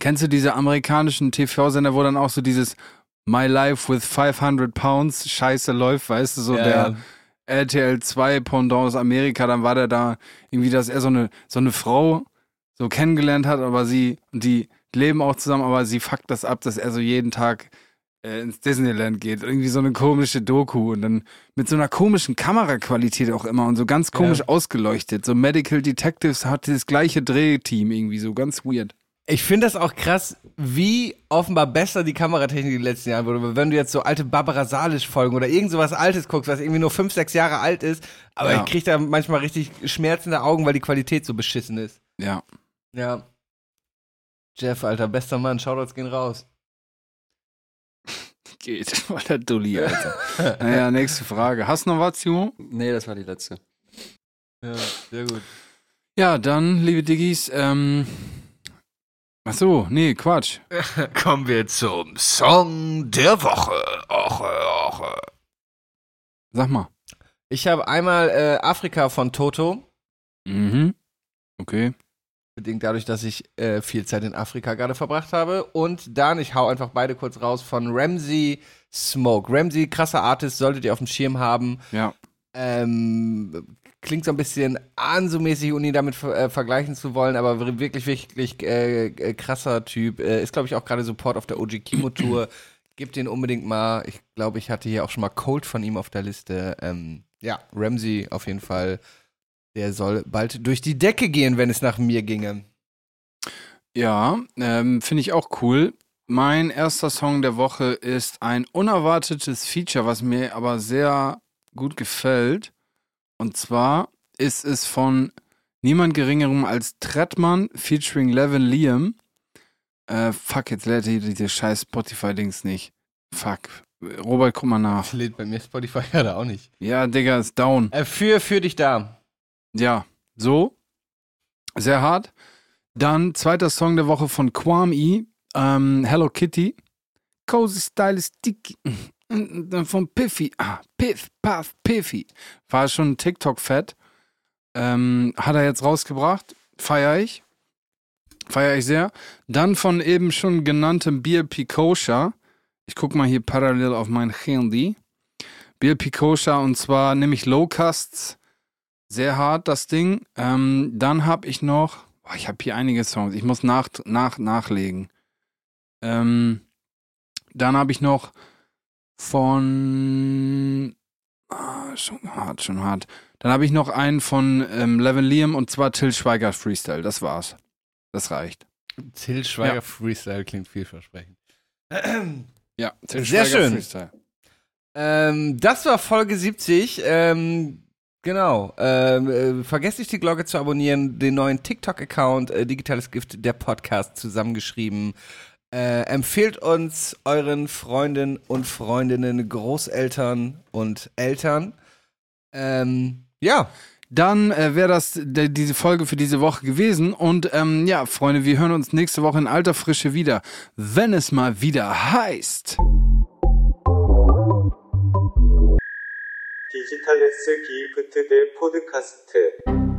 kennst du diese amerikanischen TV-Sender, wo dann auch so dieses My Life with 500 Pounds Scheiße läuft, weißt du, so Ja, der. RTL 2 Pendant aus Amerika, dann war der da irgendwie, dass er so eine, so eine Frau so kennengelernt hat, aber sie, und die leben auch zusammen, aber sie fuckt das ab, dass er so jeden Tag äh, ins Disneyland geht. Irgendwie so eine komische Doku und dann mit so einer komischen Kameraqualität auch immer und so ganz komisch Ja. ausgeleuchtet. So Medical Detectives hat das gleiche Drehteam irgendwie, so ganz weird. Ich finde das auch krass, wie offenbar besser die Kameratechnik in den letzten Jahren wurde. Wenn du jetzt so alte Barbara Salisch-Folgen oder irgend sowas Altes guckst, was irgendwie nur fünf, sechs Jahre alt ist, aber Ja. ich krieg da manchmal richtig schmerzende Augen, weil die Qualität so beschissen ist. Ja. Ja. Jeff, Alter, bester Mann, Shoutouts gehen raus. Geht, voll der Dulli, Alter. naja, nächste Frage. Hast du noch was, Timo? Nee, das war die letzte. Ja, sehr gut. Ja, dann, liebe Diggis, ähm. Ach so, nee, Quatsch. Kommen wir zum Song der Woche. Oche, oche. Sag mal. Ich habe einmal äh, Afrika von Toto. Mhm. Okay. Bedingt dadurch, dass ich äh, viel Zeit in Afrika gerade verbracht habe. Und dann, ich hau einfach beide kurz raus, von Ramsey Smoke. Ramsey, krasser Artist, solltet ihr auf dem Schirm haben. Ja. Ähm, klingt so ein bisschen Anso-mäßig, ohne ihn damit äh, vergleichen zu wollen, aber wirklich, wirklich äh, äh, krasser Typ. Äh, ist, glaube ich, auch gerade Support auf der OG Kimo Tour. Gebt den unbedingt mal. Ich glaube, ich hatte hier auch schon mal Cold von ihm auf der Liste. Ähm, ja, Ramsey auf jeden Fall. Der soll bald durch die Decke gehen, wenn es nach mir ginge. Ja, ähm, finde ich auch cool. Mein erster Song der Woche ist ein unerwartetes Feature, was mir aber sehr gut gefällt. Und zwar ist es von niemand geringerem als Trettmann featuring Levin Liam. Äh, fuck, jetzt lädt hier diese scheiß Spotify-Dings nicht. Fuck. Robert, guck mal nach. Das lädt bei mir Spotify gerade auch nicht. Ja, Digga, ist down. Äh, für, für dich da. Ja, so. Sehr hart. Dann zweiter Song der Woche von Kwame, ähm, Hello Kitty. Cozy Style ist sticky. Dann von Piffy. Ah, Piff, Puff, Piffy. War schon TikTok-Fett. Ähm, hat er jetzt rausgebracht. Feier ich. Feier ich sehr. Dann von eben schon genanntem BLP Kosha. Ich guck mal hier parallel auf mein Handy. BLP Kosha und zwar nämlich Locusts. Sehr hart, das Ding. Ähm, dann habe ich noch, boah, ich habe hier einige Songs, ich muss nach, nach, nachlegen. Ähm, dann habe ich noch von, ah, schon hart, schon hart. Dann habe ich noch einen von ähm, Levin Liam und zwar Till Schweiger Freestyle. Das war's. Das reicht. Till Schweiger Ja. Freestyle klingt vielversprechend. Ja, Till Sehr Schweiger schön. Freestyle. Ähm, das war Folge 70. Ähm, genau. Ähm, äh, vergesst nicht, die Glocke zu abonnieren, den neuen TikTok-Account, äh, Digitales Gift, der Podcast zusammengeschrieben. Äh, empfehlt uns euren Freunden und Freundinnen, Großeltern und Eltern. Ähm, ja. Dann äh, wäre das diese Folge für diese Woche gewesen. Und ähm, ja, Freunde, wir hören uns nächste Woche in alter Frische wieder, wenn es mal wieder heißt. 디지털레스 기프트 대 포드카스트